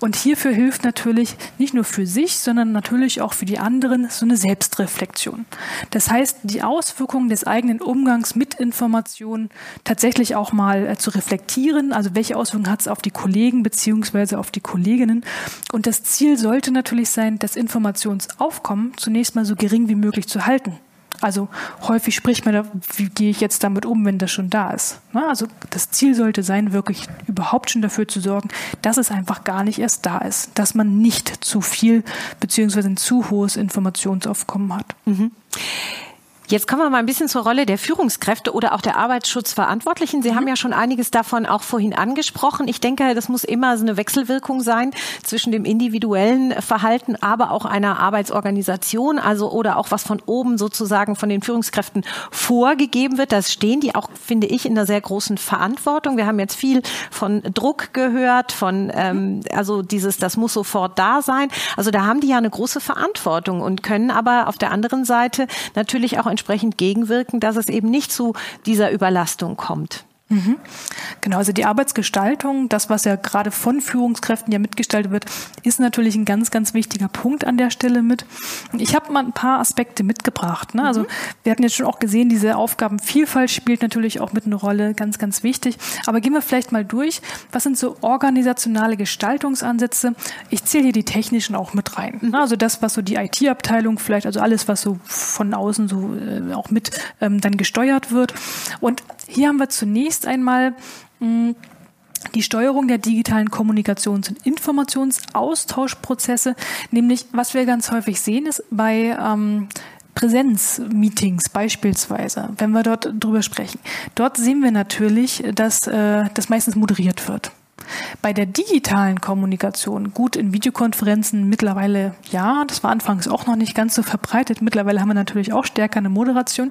Und hierfür hilft natürlich nicht nur für sich, sondern natürlich auch für die anderen so eine Selbstreflexion. Das heißt, die Auswirkungen des eigenen Umgangs mit Informationen Situation tatsächlich auch mal äh, zu reflektieren. Also welche Auswirkungen hat es auf die Kollegen beziehungsweise auf die Kolleginnen? Und das Ziel sollte natürlich sein, das Informationsaufkommen zunächst mal so gering wie möglich zu halten. Also häufig spricht man da, wie gehe ich jetzt damit um, wenn das schon da ist. Also das Ziel sollte sein, wirklich überhaupt schon dafür zu sorgen, dass es einfach gar nicht erst da ist, dass man nicht zu viel beziehungsweise ein zu hohes Informationsaufkommen hat. Mhm. Jetzt kommen wir mal ein bisschen zur Rolle der Führungskräfte oder auch der Arbeitsschutzverantwortlichen. Sie mhm. haben ja schon einiges davon auch vorhin angesprochen. Ich denke, das muss immer so eine Wechselwirkung sein zwischen dem individuellen Verhalten, aber auch einer Arbeitsorganisation, also oder auch was von oben sozusagen von den Führungskräften vorgegeben wird. Das stehen die auch, finde ich, in einer sehr großen Verantwortung. Wir haben jetzt viel von Druck gehört, von ähm, also dieses, das muss sofort da sein. Also da haben die ja eine große Verantwortung und können aber auf der anderen Seite natürlich auch entsprechend gegenwirken, dass es eben nicht zu dieser Überlastung kommt. Mhm. Genau, also die Arbeitsgestaltung, das, was ja gerade von Führungskräften ja mitgestaltet wird, ist natürlich ein ganz, ganz wichtiger Punkt an der Stelle mit. Ich habe mal ein paar Aspekte mitgebracht. Ne? Also mhm. wir hatten jetzt schon auch gesehen, diese Aufgabenvielfalt spielt natürlich auch mit eine Rolle, ganz, ganz wichtig. Aber gehen wir vielleicht mal durch. Was sind so organisationale Gestaltungsansätze? Ich zähle hier die technischen auch mit rein. Mhm. Also das, was so die IT-Abteilung vielleicht, also alles, was so von außen so äh, auch mit ähm, dann gesteuert wird. Und hier haben wir zunächst einmal mh, hm, die Steuerung der digitalen Kommunikations- und Informationsaustauschprozesse, nämlich was wir ganz häufig sehen, ist bei ähm, Präsenzmeetings beispielsweise, wenn wir dort drüber sprechen. Dort sehen wir natürlich, dass äh, das meistens moderiert wird. Bei der digitalen Kommunikation, gut in Videokonferenzen mittlerweile ja, das war anfangs auch noch nicht ganz so verbreitet. Mittlerweile haben wir natürlich auch stärker eine Moderation.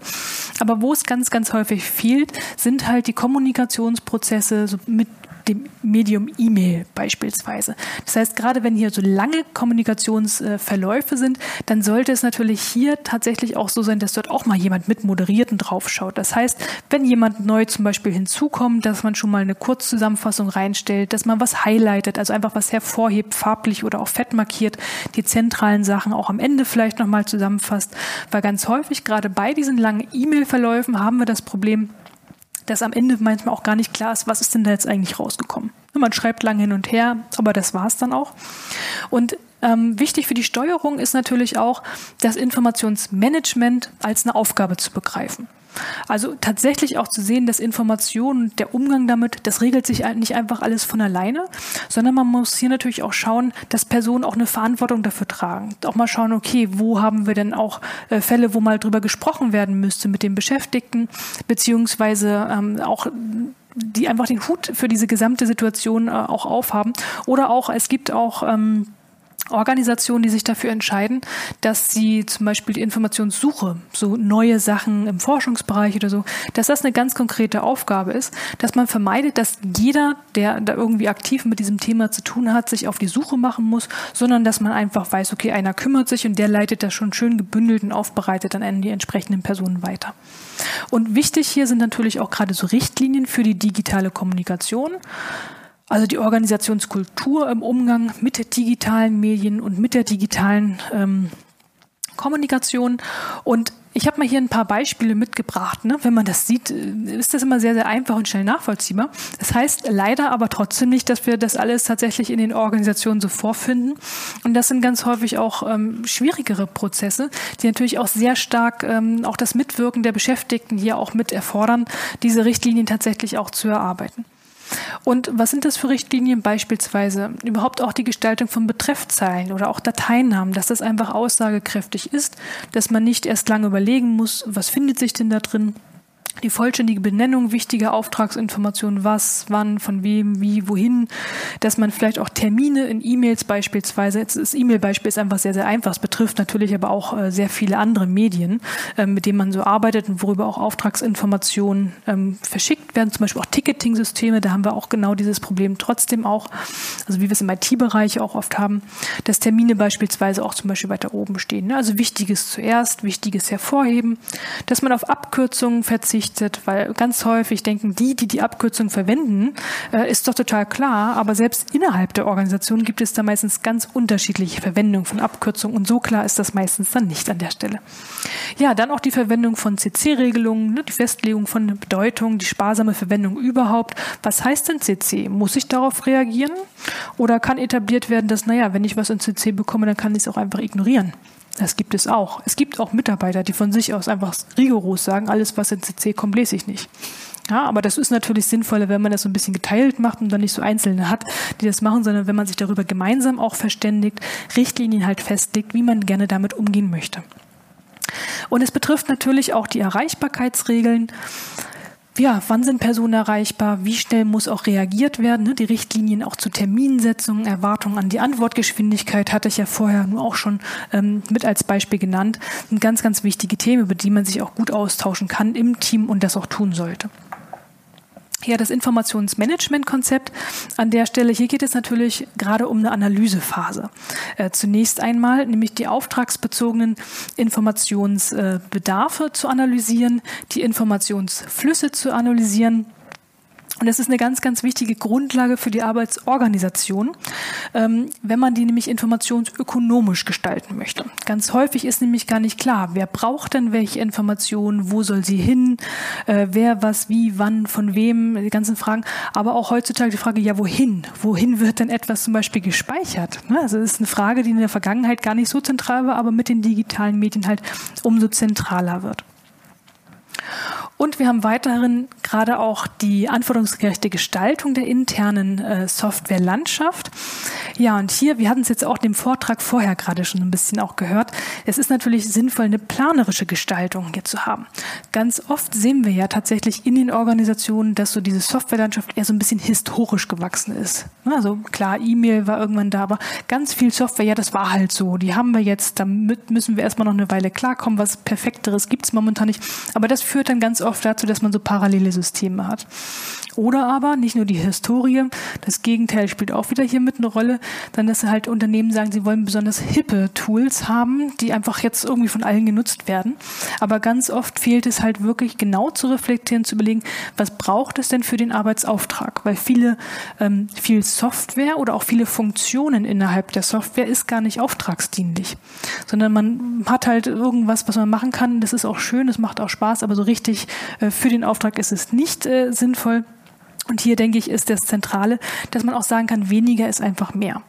Aber wo es ganz, ganz häufig fehlt, sind halt die Kommunikationsprozesse mit dem Medium E-Mail beispielsweise. Das heißt, gerade wenn hier so lange Kommunikationsverläufe sind, dann sollte es natürlich hier tatsächlich auch so sein, dass dort auch mal jemand mit moderierten draufschaut. Das heißt, wenn jemand neu zum Beispiel hinzukommt, dass man schon mal eine Kurzzusammenfassung reinstellt, dass man was highlightet, also einfach was hervorhebt, farblich oder auch fett markiert, die zentralen Sachen auch am Ende vielleicht nochmal zusammenfasst. Weil ganz häufig, gerade bei diesen langen E-Mail-Verläufen, haben wir das Problem, dass am Ende manchmal auch gar nicht klar ist, was ist denn da jetzt eigentlich rausgekommen. Man schreibt lang hin und her, aber das war es dann auch. Und ähm, wichtig für die Steuerung ist natürlich auch, das Informationsmanagement als eine Aufgabe zu begreifen. Also tatsächlich auch zu sehen, dass Information der Umgang damit, das regelt sich nicht einfach alles von alleine, sondern man muss hier natürlich auch schauen, dass Personen auch eine Verantwortung dafür tragen. Auch mal schauen, okay, wo haben wir denn auch äh, Fälle, wo mal drüber gesprochen werden müsste mit den Beschäftigten, beziehungsweise ähm, auch die einfach den Hut für diese gesamte Situation äh, auch aufhaben. Oder auch, es gibt auch ähm, Organisationen, die sich dafür entscheiden, dass sie zum Beispiel die Informationssuche, so neue Sachen im Forschungsbereich oder so, dass das eine ganz konkrete Aufgabe ist, dass man vermeidet, dass jeder, der da irgendwie aktiv mit diesem Thema zu tun hat, sich auf die Suche machen muss, sondern dass man einfach weiß, okay, einer kümmert sich und der leitet das schon schön gebündelt und aufbereitet dann an die entsprechenden Personen weiter. Und wichtig hier sind natürlich auch gerade so Richtlinien für die digitale Kommunikation. Also die Organisationskultur im Umgang mit digitalen Medien und mit der digitalen ähm, Kommunikation. Und ich habe mal hier ein paar Beispiele mitgebracht. Ne? Wenn man das sieht, äh, ist das immer sehr, sehr einfach und schnell nachvollziehbar. Das heißt leider aber trotzdem nicht, dass wir das alles tatsächlich in den Organisationen so vorfinden. Und das sind ganz häufig auch ähm, schwierigere Prozesse, die natürlich auch sehr stark ähm, auch das Mitwirken der Beschäftigten hier auch mit erfordern, diese Richtlinien tatsächlich auch zu erarbeiten. Und was sind das für Richtlinien? Beispielsweise überhaupt auch die Gestaltung von Betreffzeilen oder auch Dateinamen, dass das einfach aussagekräftig ist, dass man nicht erst lange überlegen muss, was findet sich denn da drin, die vollständige Benennung wichtiger Auftragsinformationen, was, wann, von wem, wie, wohin, dass man vielleicht auch Termine in E-Mails beispielsweise, jetzt das E-Mail-Beispiel ist einfach sehr, sehr einfach, es betrifft natürlich aber auch äh, sehr viele andere Medien, ähm, mit denen man so arbeitet und worüber auch Auftragsinformationen ähm, verschickt werden, zum Beispiel auch Ticketing-Systeme, da haben wir auch genau dieses Problem trotzdem auch, also wie wir es im IT-Bereich auch oft haben, dass Termine beispielsweise auch zum Beispiel weiter oben stehen. Ne? Also Wichtiges zuerst, Wichtiges hervorheben, dass man auf Abkürzungen verzichtet, berichtet, weil ganz häufig denken die, die die Abkürzung verwenden, äh, ist doch total klar, aber selbst innerhalb der Organisation gibt es da meistens ganz unterschiedliche Verwendungen von Abkürzungen und so klar ist das meistens dann nicht an der Stelle. Ja, dann auch die Verwendung von CC-Regelungen, ne, die Festlegung von Bedeutung, die sparsame Verwendung überhaupt. Was heißt denn CC? Muss ich darauf reagieren? Oder kann etabliert werden, dass, naja, wenn ich was in CC bekomme, dann kann ich es auch einfach ignorieren? Das gibt es auch. Es gibt auch Mitarbeiter, die von sich aus einfach rigoros sagen, alles, was in CC kommt, lese ich nicht. Ja, aber das ist natürlich sinnvoller, wenn man das so ein bisschen geteilt macht und dann nicht so Einzelne hat, die das machen, sondern wenn man sich darüber gemeinsam auch verständigt, Richtlinien halt festlegt, wie man gerne damit umgehen möchte. Und es betrifft natürlich auch die Erreichbarkeitsregeln ja, wann sind Personen erreichbar? Wie schnell muss auch reagiert werden? Ne? Die Richtlinien auch zu Terminsetzungen, Erwartungen an die Antwortgeschwindigkeit hatte ich ja vorher nur auch schon ähm, mit als Beispiel genannt. Ein ganz, ganz wichtige Themen, über die man sich auch gut austauschen kann im Team und das auch tun sollte. Ja, das Informationsmanagement-Konzept an der Stelle, hier geht es natürlich gerade um eine Analysephase. Äh, zunächst einmal nämlich die auftragsbezogenen Informationsbedarfe äh, zu analysieren, die Informationsflüsse zu analysieren und das ist eine ganz, ganz wichtige Grundlage für die Arbeitsorganisation, ähm, wenn man die nämlich informationsökonomisch gestalten möchte. Ganz häufig ist nämlich gar nicht klar, wer braucht denn welche Informationen, wo soll sie hin, äh, wer, was, wie, wann, von wem, die ganzen Fragen. Aber auch heutzutage die Frage, ja, wohin? Wohin wird denn etwas zum Beispiel gespeichert? Ne? Also das ist eine Frage, die in der Vergangenheit gar nicht so zentral war, aber mit den digitalen Medien halt umso zentraler wird. Und wir haben weiterhin gerade auch die anforderungsgerechte Gestaltung der internen äh, Softwarelandschaft. Ja, und hier, wir hatten es jetzt auch dem Vortrag vorher gerade schon ein bisschen auch gehört, es ist natürlich sinnvoll, eine planerische Gestaltung hier zu haben. Ganz oft sehen wir ja tatsächlich in den Organisationen, dass so diese Softwarelandschaft eher so ein bisschen historisch gewachsen ist. Also klar, E-Mail war irgendwann da, aber ganz viel Software, ja, das war halt so. Die haben wir jetzt, damit müssen wir erstmal noch eine Weile klarkommen. Was Perfekteres gibt's momentan nicht. Aber das führt dann ganz oft dazu, dass man so parallele Systeme hat. Oder aber nicht nur die Historie, das Gegenteil spielt auch wieder hier mit eine Rolle, dann dass halt Unternehmen sagen, sie wollen besonders hippe Tools haben, die einfach jetzt irgendwie von allen genutzt werden. Aber ganz oft fehlt es halt wirklich genau zu reflektieren, zu überlegen, was braucht es denn für den Arbeitsauftrag? Weil viele, ähm, viel Software oder auch viele Funktionen innerhalb der Software ist gar nicht auftragsdienlich, sondern man hat halt irgendwas, was man machen kann. Das ist auch schön, das macht auch Spaß, aber so richtig äh, für den Auftrag ist es nicht äh, sinnvoll. Und hier denke ich, ist das Zentrale, dass man auch sagen kann, weniger ist einfach mehr.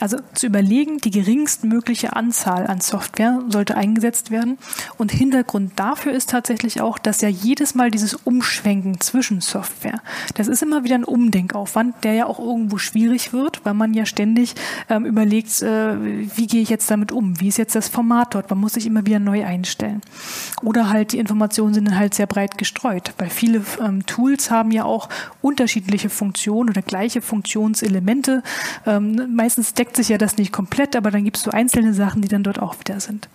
Also zu überlegen, die geringstmögliche Anzahl an Software sollte eingesetzt werden. Und Hintergrund dafür ist tatsächlich auch, dass ja jedes Mal dieses Umschwenken zwischen Software, das ist immer wieder ein Umdenkaufwand, der ja auch irgendwo schwierig wird, weil man ja ständig ähm, überlegt, äh, wie gehe ich jetzt damit um? Wie ist jetzt das Format dort? Man muss sich immer wieder neu einstellen. Oder halt die Informationen sind dann halt sehr breit gestreut, weil viele ähm, Tools haben ja auch unterschiedliche Funktionen oder gleiche Funktionselemente. Ähm, meistens deckt sich ja das nicht komplett, aber dann gibt es so einzelne Sachen, die dann dort auch wieder sind.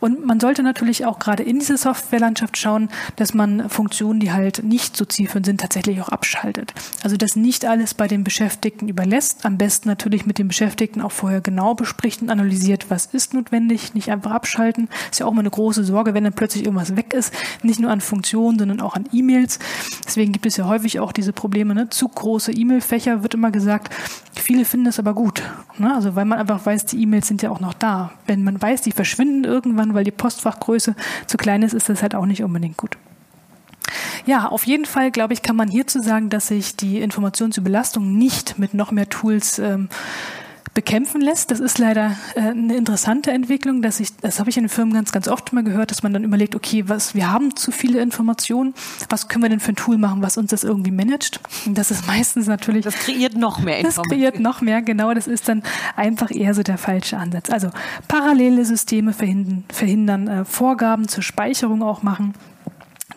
Und man sollte natürlich auch gerade in diese Softwarelandschaft schauen, dass man Funktionen, die halt nicht so zielführend sind, tatsächlich auch abschaltet. Also dass nicht alles bei den Beschäftigten überlässt. Am besten natürlich mit den Beschäftigten auch vorher genau bespricht und analysiert, was ist notwendig, nicht einfach abschalten. Ist ja auch immer eine große Sorge, wenn dann plötzlich irgendwas weg ist, nicht nur an Funktionen, sondern auch an E-Mails. Deswegen gibt es ja häufig auch diese Probleme, ne? zu große E-Mail-Fächer wird immer gesagt. Viele finden das aber gut. Ne? Also weil man einfach weiß, die E-Mails sind ja auch noch da. Wenn man weiß, die verschwinden irgendwann, weil die Postfachgröße zu klein ist, ist das halt auch nicht unbedingt gut. Ja, auf jeden Fall, glaube ich, kann man hierzu sagen, dass sich die Informationsüberlastung nicht mit noch mehr Tools ähm, bekämpfen lässt. Das ist leider äh, eine interessante Entwicklung, dass ich, das habe ich in den Firmen ganz, ganz oft mal gehört, dass man dann überlegt, okay, was, wir haben zu viele Informationen, was können wir denn für ein Tool machen, was uns das irgendwie managt? Und das ist meistens natürlich. Das kreiert noch mehr Informationen. Das kreiert noch mehr, genau. Das ist dann einfach eher so der falsche Ansatz. Also parallele Systeme verhindern, verhindern äh, Vorgaben zur Speicherung auch machen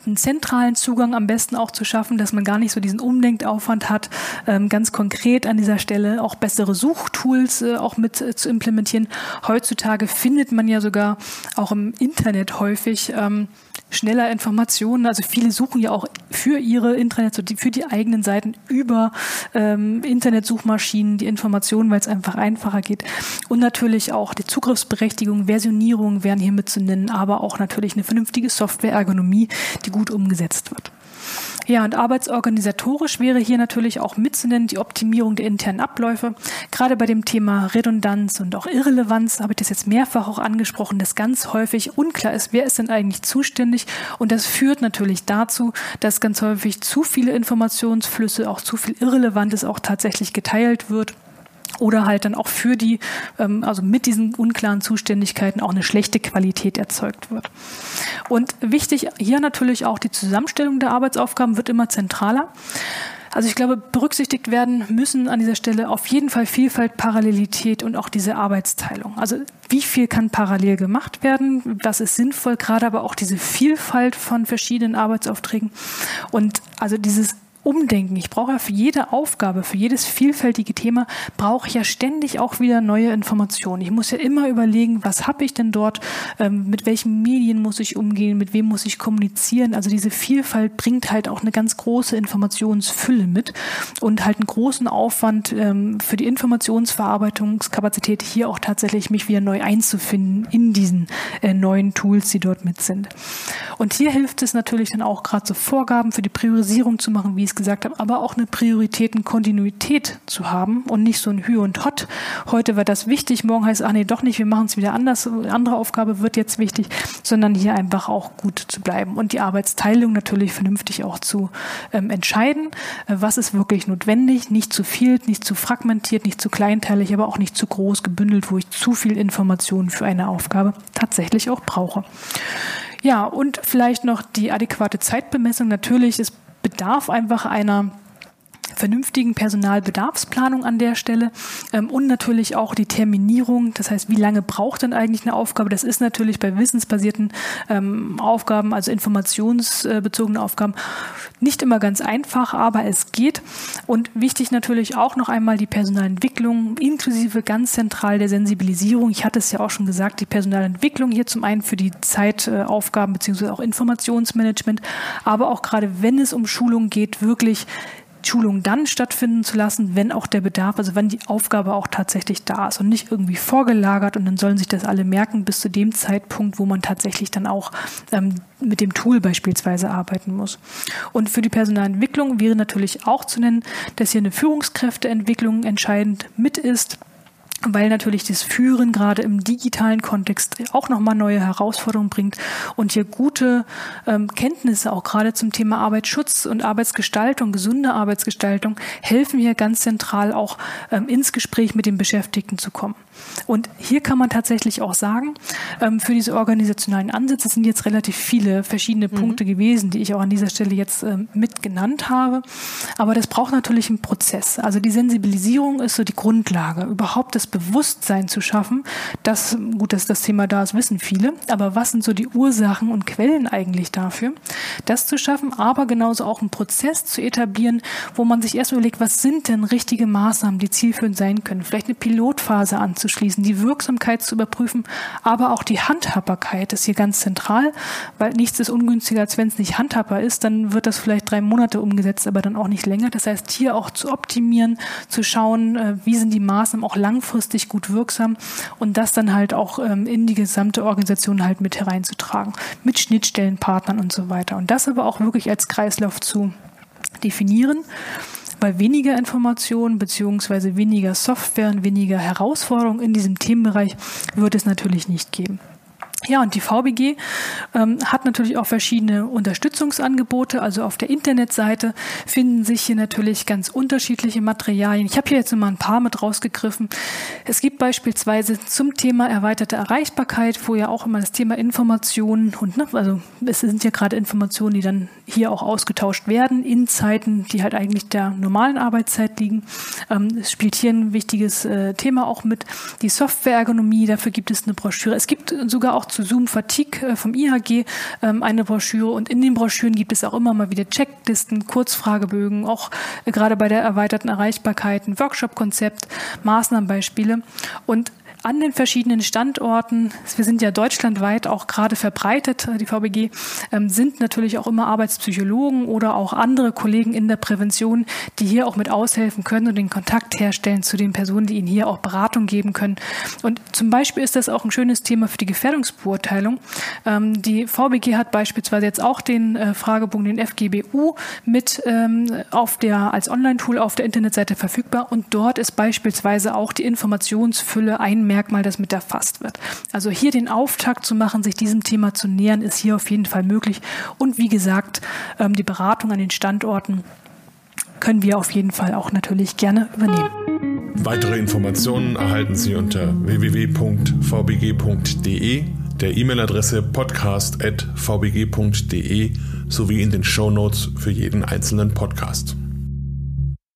einen zentralen Zugang am besten auch zu schaffen, dass man gar nicht so diesen Umdenkaufwand hat, ähm, ganz konkret an dieser Stelle auch bessere Suchtools äh, auch mit äh, zu implementieren. Heutzutage findet man ja sogar auch im Internet häufig ähm, schneller Informationen. Also viele suchen ja auch für ihre Internet, für die eigenen Seiten über ähm, Internetsuchmaschinen die Informationen, weil es einfach einfacher geht. Und natürlich auch die Zugriffsberechtigung, Versionierung wären hier mit zu nennen, aber auch natürlich eine vernünftige Software-Ergonomie, die gut umgesetzt wird. Ja, und arbeitsorganisatorisch wäre hier natürlich auch mitzunennen die Optimierung der internen Abläufe. Gerade bei dem Thema Redundanz und auch Irrelevanz habe ich das jetzt mehrfach auch angesprochen, dass ganz häufig unklar ist, wer ist denn eigentlich zuständig. Und das führt natürlich dazu, dass ganz häufig zu viele Informationsflüsse, auch zu viel Irrelevantes auch tatsächlich geteilt wird oder halt dann auch für die, ähm, also mit diesen unklaren Zuständigkeiten auch eine schlechte Qualität erzeugt wird. Und wichtig hier natürlich auch die Zusammenstellung der Arbeitsaufgaben wird immer zentraler. Also ich glaube, berücksichtigt werden müssen an dieser Stelle auf jeden Fall Vielfalt, Parallelität und auch diese Arbeitsteilung. Also wie viel kann parallel gemacht werden? Was ist sinnvoll? Gerade aber auch diese Vielfalt von verschiedenen Arbeitsaufträgen. Und also dieses umdenken. Ich brauche ja für jede Aufgabe, für jedes vielfältige Thema, brauche ich ja ständig auch wieder neue Informationen. Ich muss ja immer überlegen, was habe ich denn dort, ähm, mit welchen Medien muss ich umgehen, mit wem muss ich kommunizieren. Also diese Vielfalt bringt halt auch eine ganz große Informationsfülle mit und halt einen großen Aufwand ähm, für die Informationsverarbeitungskapazität hier auch tatsächlich mich wieder neu einzufinden in diesen äh, neuen Tools, die dort mit sind. Und hier hilft es natürlich dann auch gerade so Vorgaben für die Priorisierung zu machen, wie es gesagt habe, aber auch eine Prioritätenkontinuität zu haben und nicht so ein Hü und Hot. Heute war das wichtig, morgen heißt, ach nee, doch nicht, wir machen es wieder anders, eine andere Aufgabe wird jetzt wichtig, sondern hier einfach auch gut zu bleiben und die Arbeitsteilung natürlich vernünftig auch zu ähm, entscheiden. Äh, was ist wirklich notwendig? Nicht zu viel, nicht zu fragmentiert, nicht zu kleinteilig, aber auch nicht zu groß gebündelt, wo ich zu viel Informationen für eine Aufgabe tatsächlich auch brauche. Ja, und vielleicht noch die adäquate Zeitbemessung. Natürlich ist bedarf einfach einer vernünftigen Personalbedarfsplanung an der Stelle ähm, und natürlich auch die Terminierung. Das heißt, wie lange braucht denn eigentlich eine Aufgabe? Das ist natürlich bei wissensbasierten ähm, Aufgaben, also informationsbezogene Aufgaben, nicht immer ganz einfach, aber es geht. Und wichtig natürlich auch noch einmal die Personalentwicklung inklusive ganz zentral der Sensibilisierung. Ich hatte es ja auch schon gesagt, die Personalentwicklung hier zum einen für die Zeitaufgaben beziehungsweise auch Informationsmanagement, aber auch gerade wenn es um Schulung geht, wirklich Schulung dann stattfinden zu lassen, wenn auch der Bedarf, also wenn die Aufgabe auch tatsächlich da ist und nicht irgendwie vorgelagert und dann sollen sich das alle merken bis zu dem Zeitpunkt, wo man tatsächlich dann auch ähm, mit dem Tool beispielsweise arbeiten muss. Und für die Personalentwicklung wäre natürlich auch zu nennen, dass hier eine Führungskräfteentwicklung entscheidend mit ist weil natürlich das Führen gerade im digitalen Kontext auch nochmal neue Herausforderungen bringt und hier gute ähm, Kenntnisse auch gerade zum Thema Arbeitsschutz und Arbeitsgestaltung, gesunde Arbeitsgestaltung helfen hier ganz zentral auch ähm, ins Gespräch mit den Beschäftigten zu kommen. Und hier kann man tatsächlich auch sagen, ähm, für diese organisationalen Ansätze sind jetzt relativ viele verschiedene mhm. Punkte gewesen, die ich auch an dieser Stelle jetzt ähm, mit genannt habe. Aber das braucht natürlich einen Prozess. Also die Sensibilisierung ist so die Grundlage, überhaupt das Bewusstsein zu schaffen. Das, gut, dass das Thema da ist, wissen viele. Aber was sind so die Ursachen und Quellen eigentlich dafür? Das zu schaffen, aber genauso auch einen Prozess zu etablieren, wo man sich erst überlegt, was sind denn richtige Maßnahmen, die zielführend sein können? Vielleicht eine Pilotphase anzuschauen auszuschließen, die Wirksamkeit zu überprüfen, aber auch die Handhabbarkeit ist hier ganz zentral, weil nichts ist ungünstiger, als wenn es nicht handhabbar ist, dann wird das vielleicht drei Monate umgesetzt, aber dann auch nicht länger. Das heißt, hier auch zu optimieren, zu schauen, äh, wie sind die Maßnahmen auch langfristig gut wirksam und das dann halt auch ähm, in die gesamte Organisation halt mit hereinzutragen, mit Schnittstellenpartnern und so weiter. Und das aber auch wirklich als Kreislauf zu definieren weil weniger Informationen beziehungsweise weniger Software und weniger Herausforderungen in diesem Themenbereich wird es natürlich nicht geben. Ja, und die VBG ähm, hat natürlich auch verschiedene Unterstützungsangebote. Also auf der Internetseite finden sich hier natürlich ganz unterschiedliche Materialien. Ich habe hier jetzt mal ein paar mit rausgegriffen. Es gibt beispielsweise zum Thema erweiterte Erreichbarkeit, wo ja auch immer das Thema Informationen und ne, also es sind ja gerade Informationen, die dann hier auch ausgetauscht werden in Zeiten, die halt eigentlich der normalen Arbeitszeit liegen. Ähm, es spielt hier ein wichtiges äh, Thema auch mit. Die Softwareergonomie, dafür gibt es eine Broschüre. Es gibt sogar auch zu Zoom Fatigue äh, vom IHG ähm, eine Broschüre. Und in den Broschüren gibt es auch immer mal wieder Checklisten, Kurzfragebögen, auch äh, gerade bei der erweiterten Erreichbarkeit, ein Workshop-Konzept, Maßnahmenbeispiele. Und an den verschiedenen Standorten, wir sind ja deutschlandweit auch gerade verbreitet, die VBG, ähm, sind natürlich auch immer Arbeitspsychologen oder auch andere Kollegen in der Prävention, die hier auch mit aushelfen können und den Kontakt herstellen zu den Personen, die ihnen hier auch Beratung geben können. Und zum Beispiel ist das auch ein schönes Thema für die Gefährdungsbeurteilung. Ähm, die VBG hat beispielsweise jetzt auch den äh, Fragebogen, den FGBU, mit ähm, auf der, als Online-Tool auf der Internetseite verfügbar und dort ist beispielsweise auch die Informationsfülle ein Merkmal, das mit erfasst wird. Also hier den Auftakt zu machen, sich diesem Thema zu nähern, ist hier auf jeden Fall möglich. Und wie gesagt, ähm, die Beratung an den Standorten können wir auf jeden Fall auch natürlich gerne übernehmen. Weitere Informationen erhalten Sie unter www.vbg.de, der E-Mail-Adresse podcast.vbg.de sowie in den Show Notes für jeden einzelnen Podcast.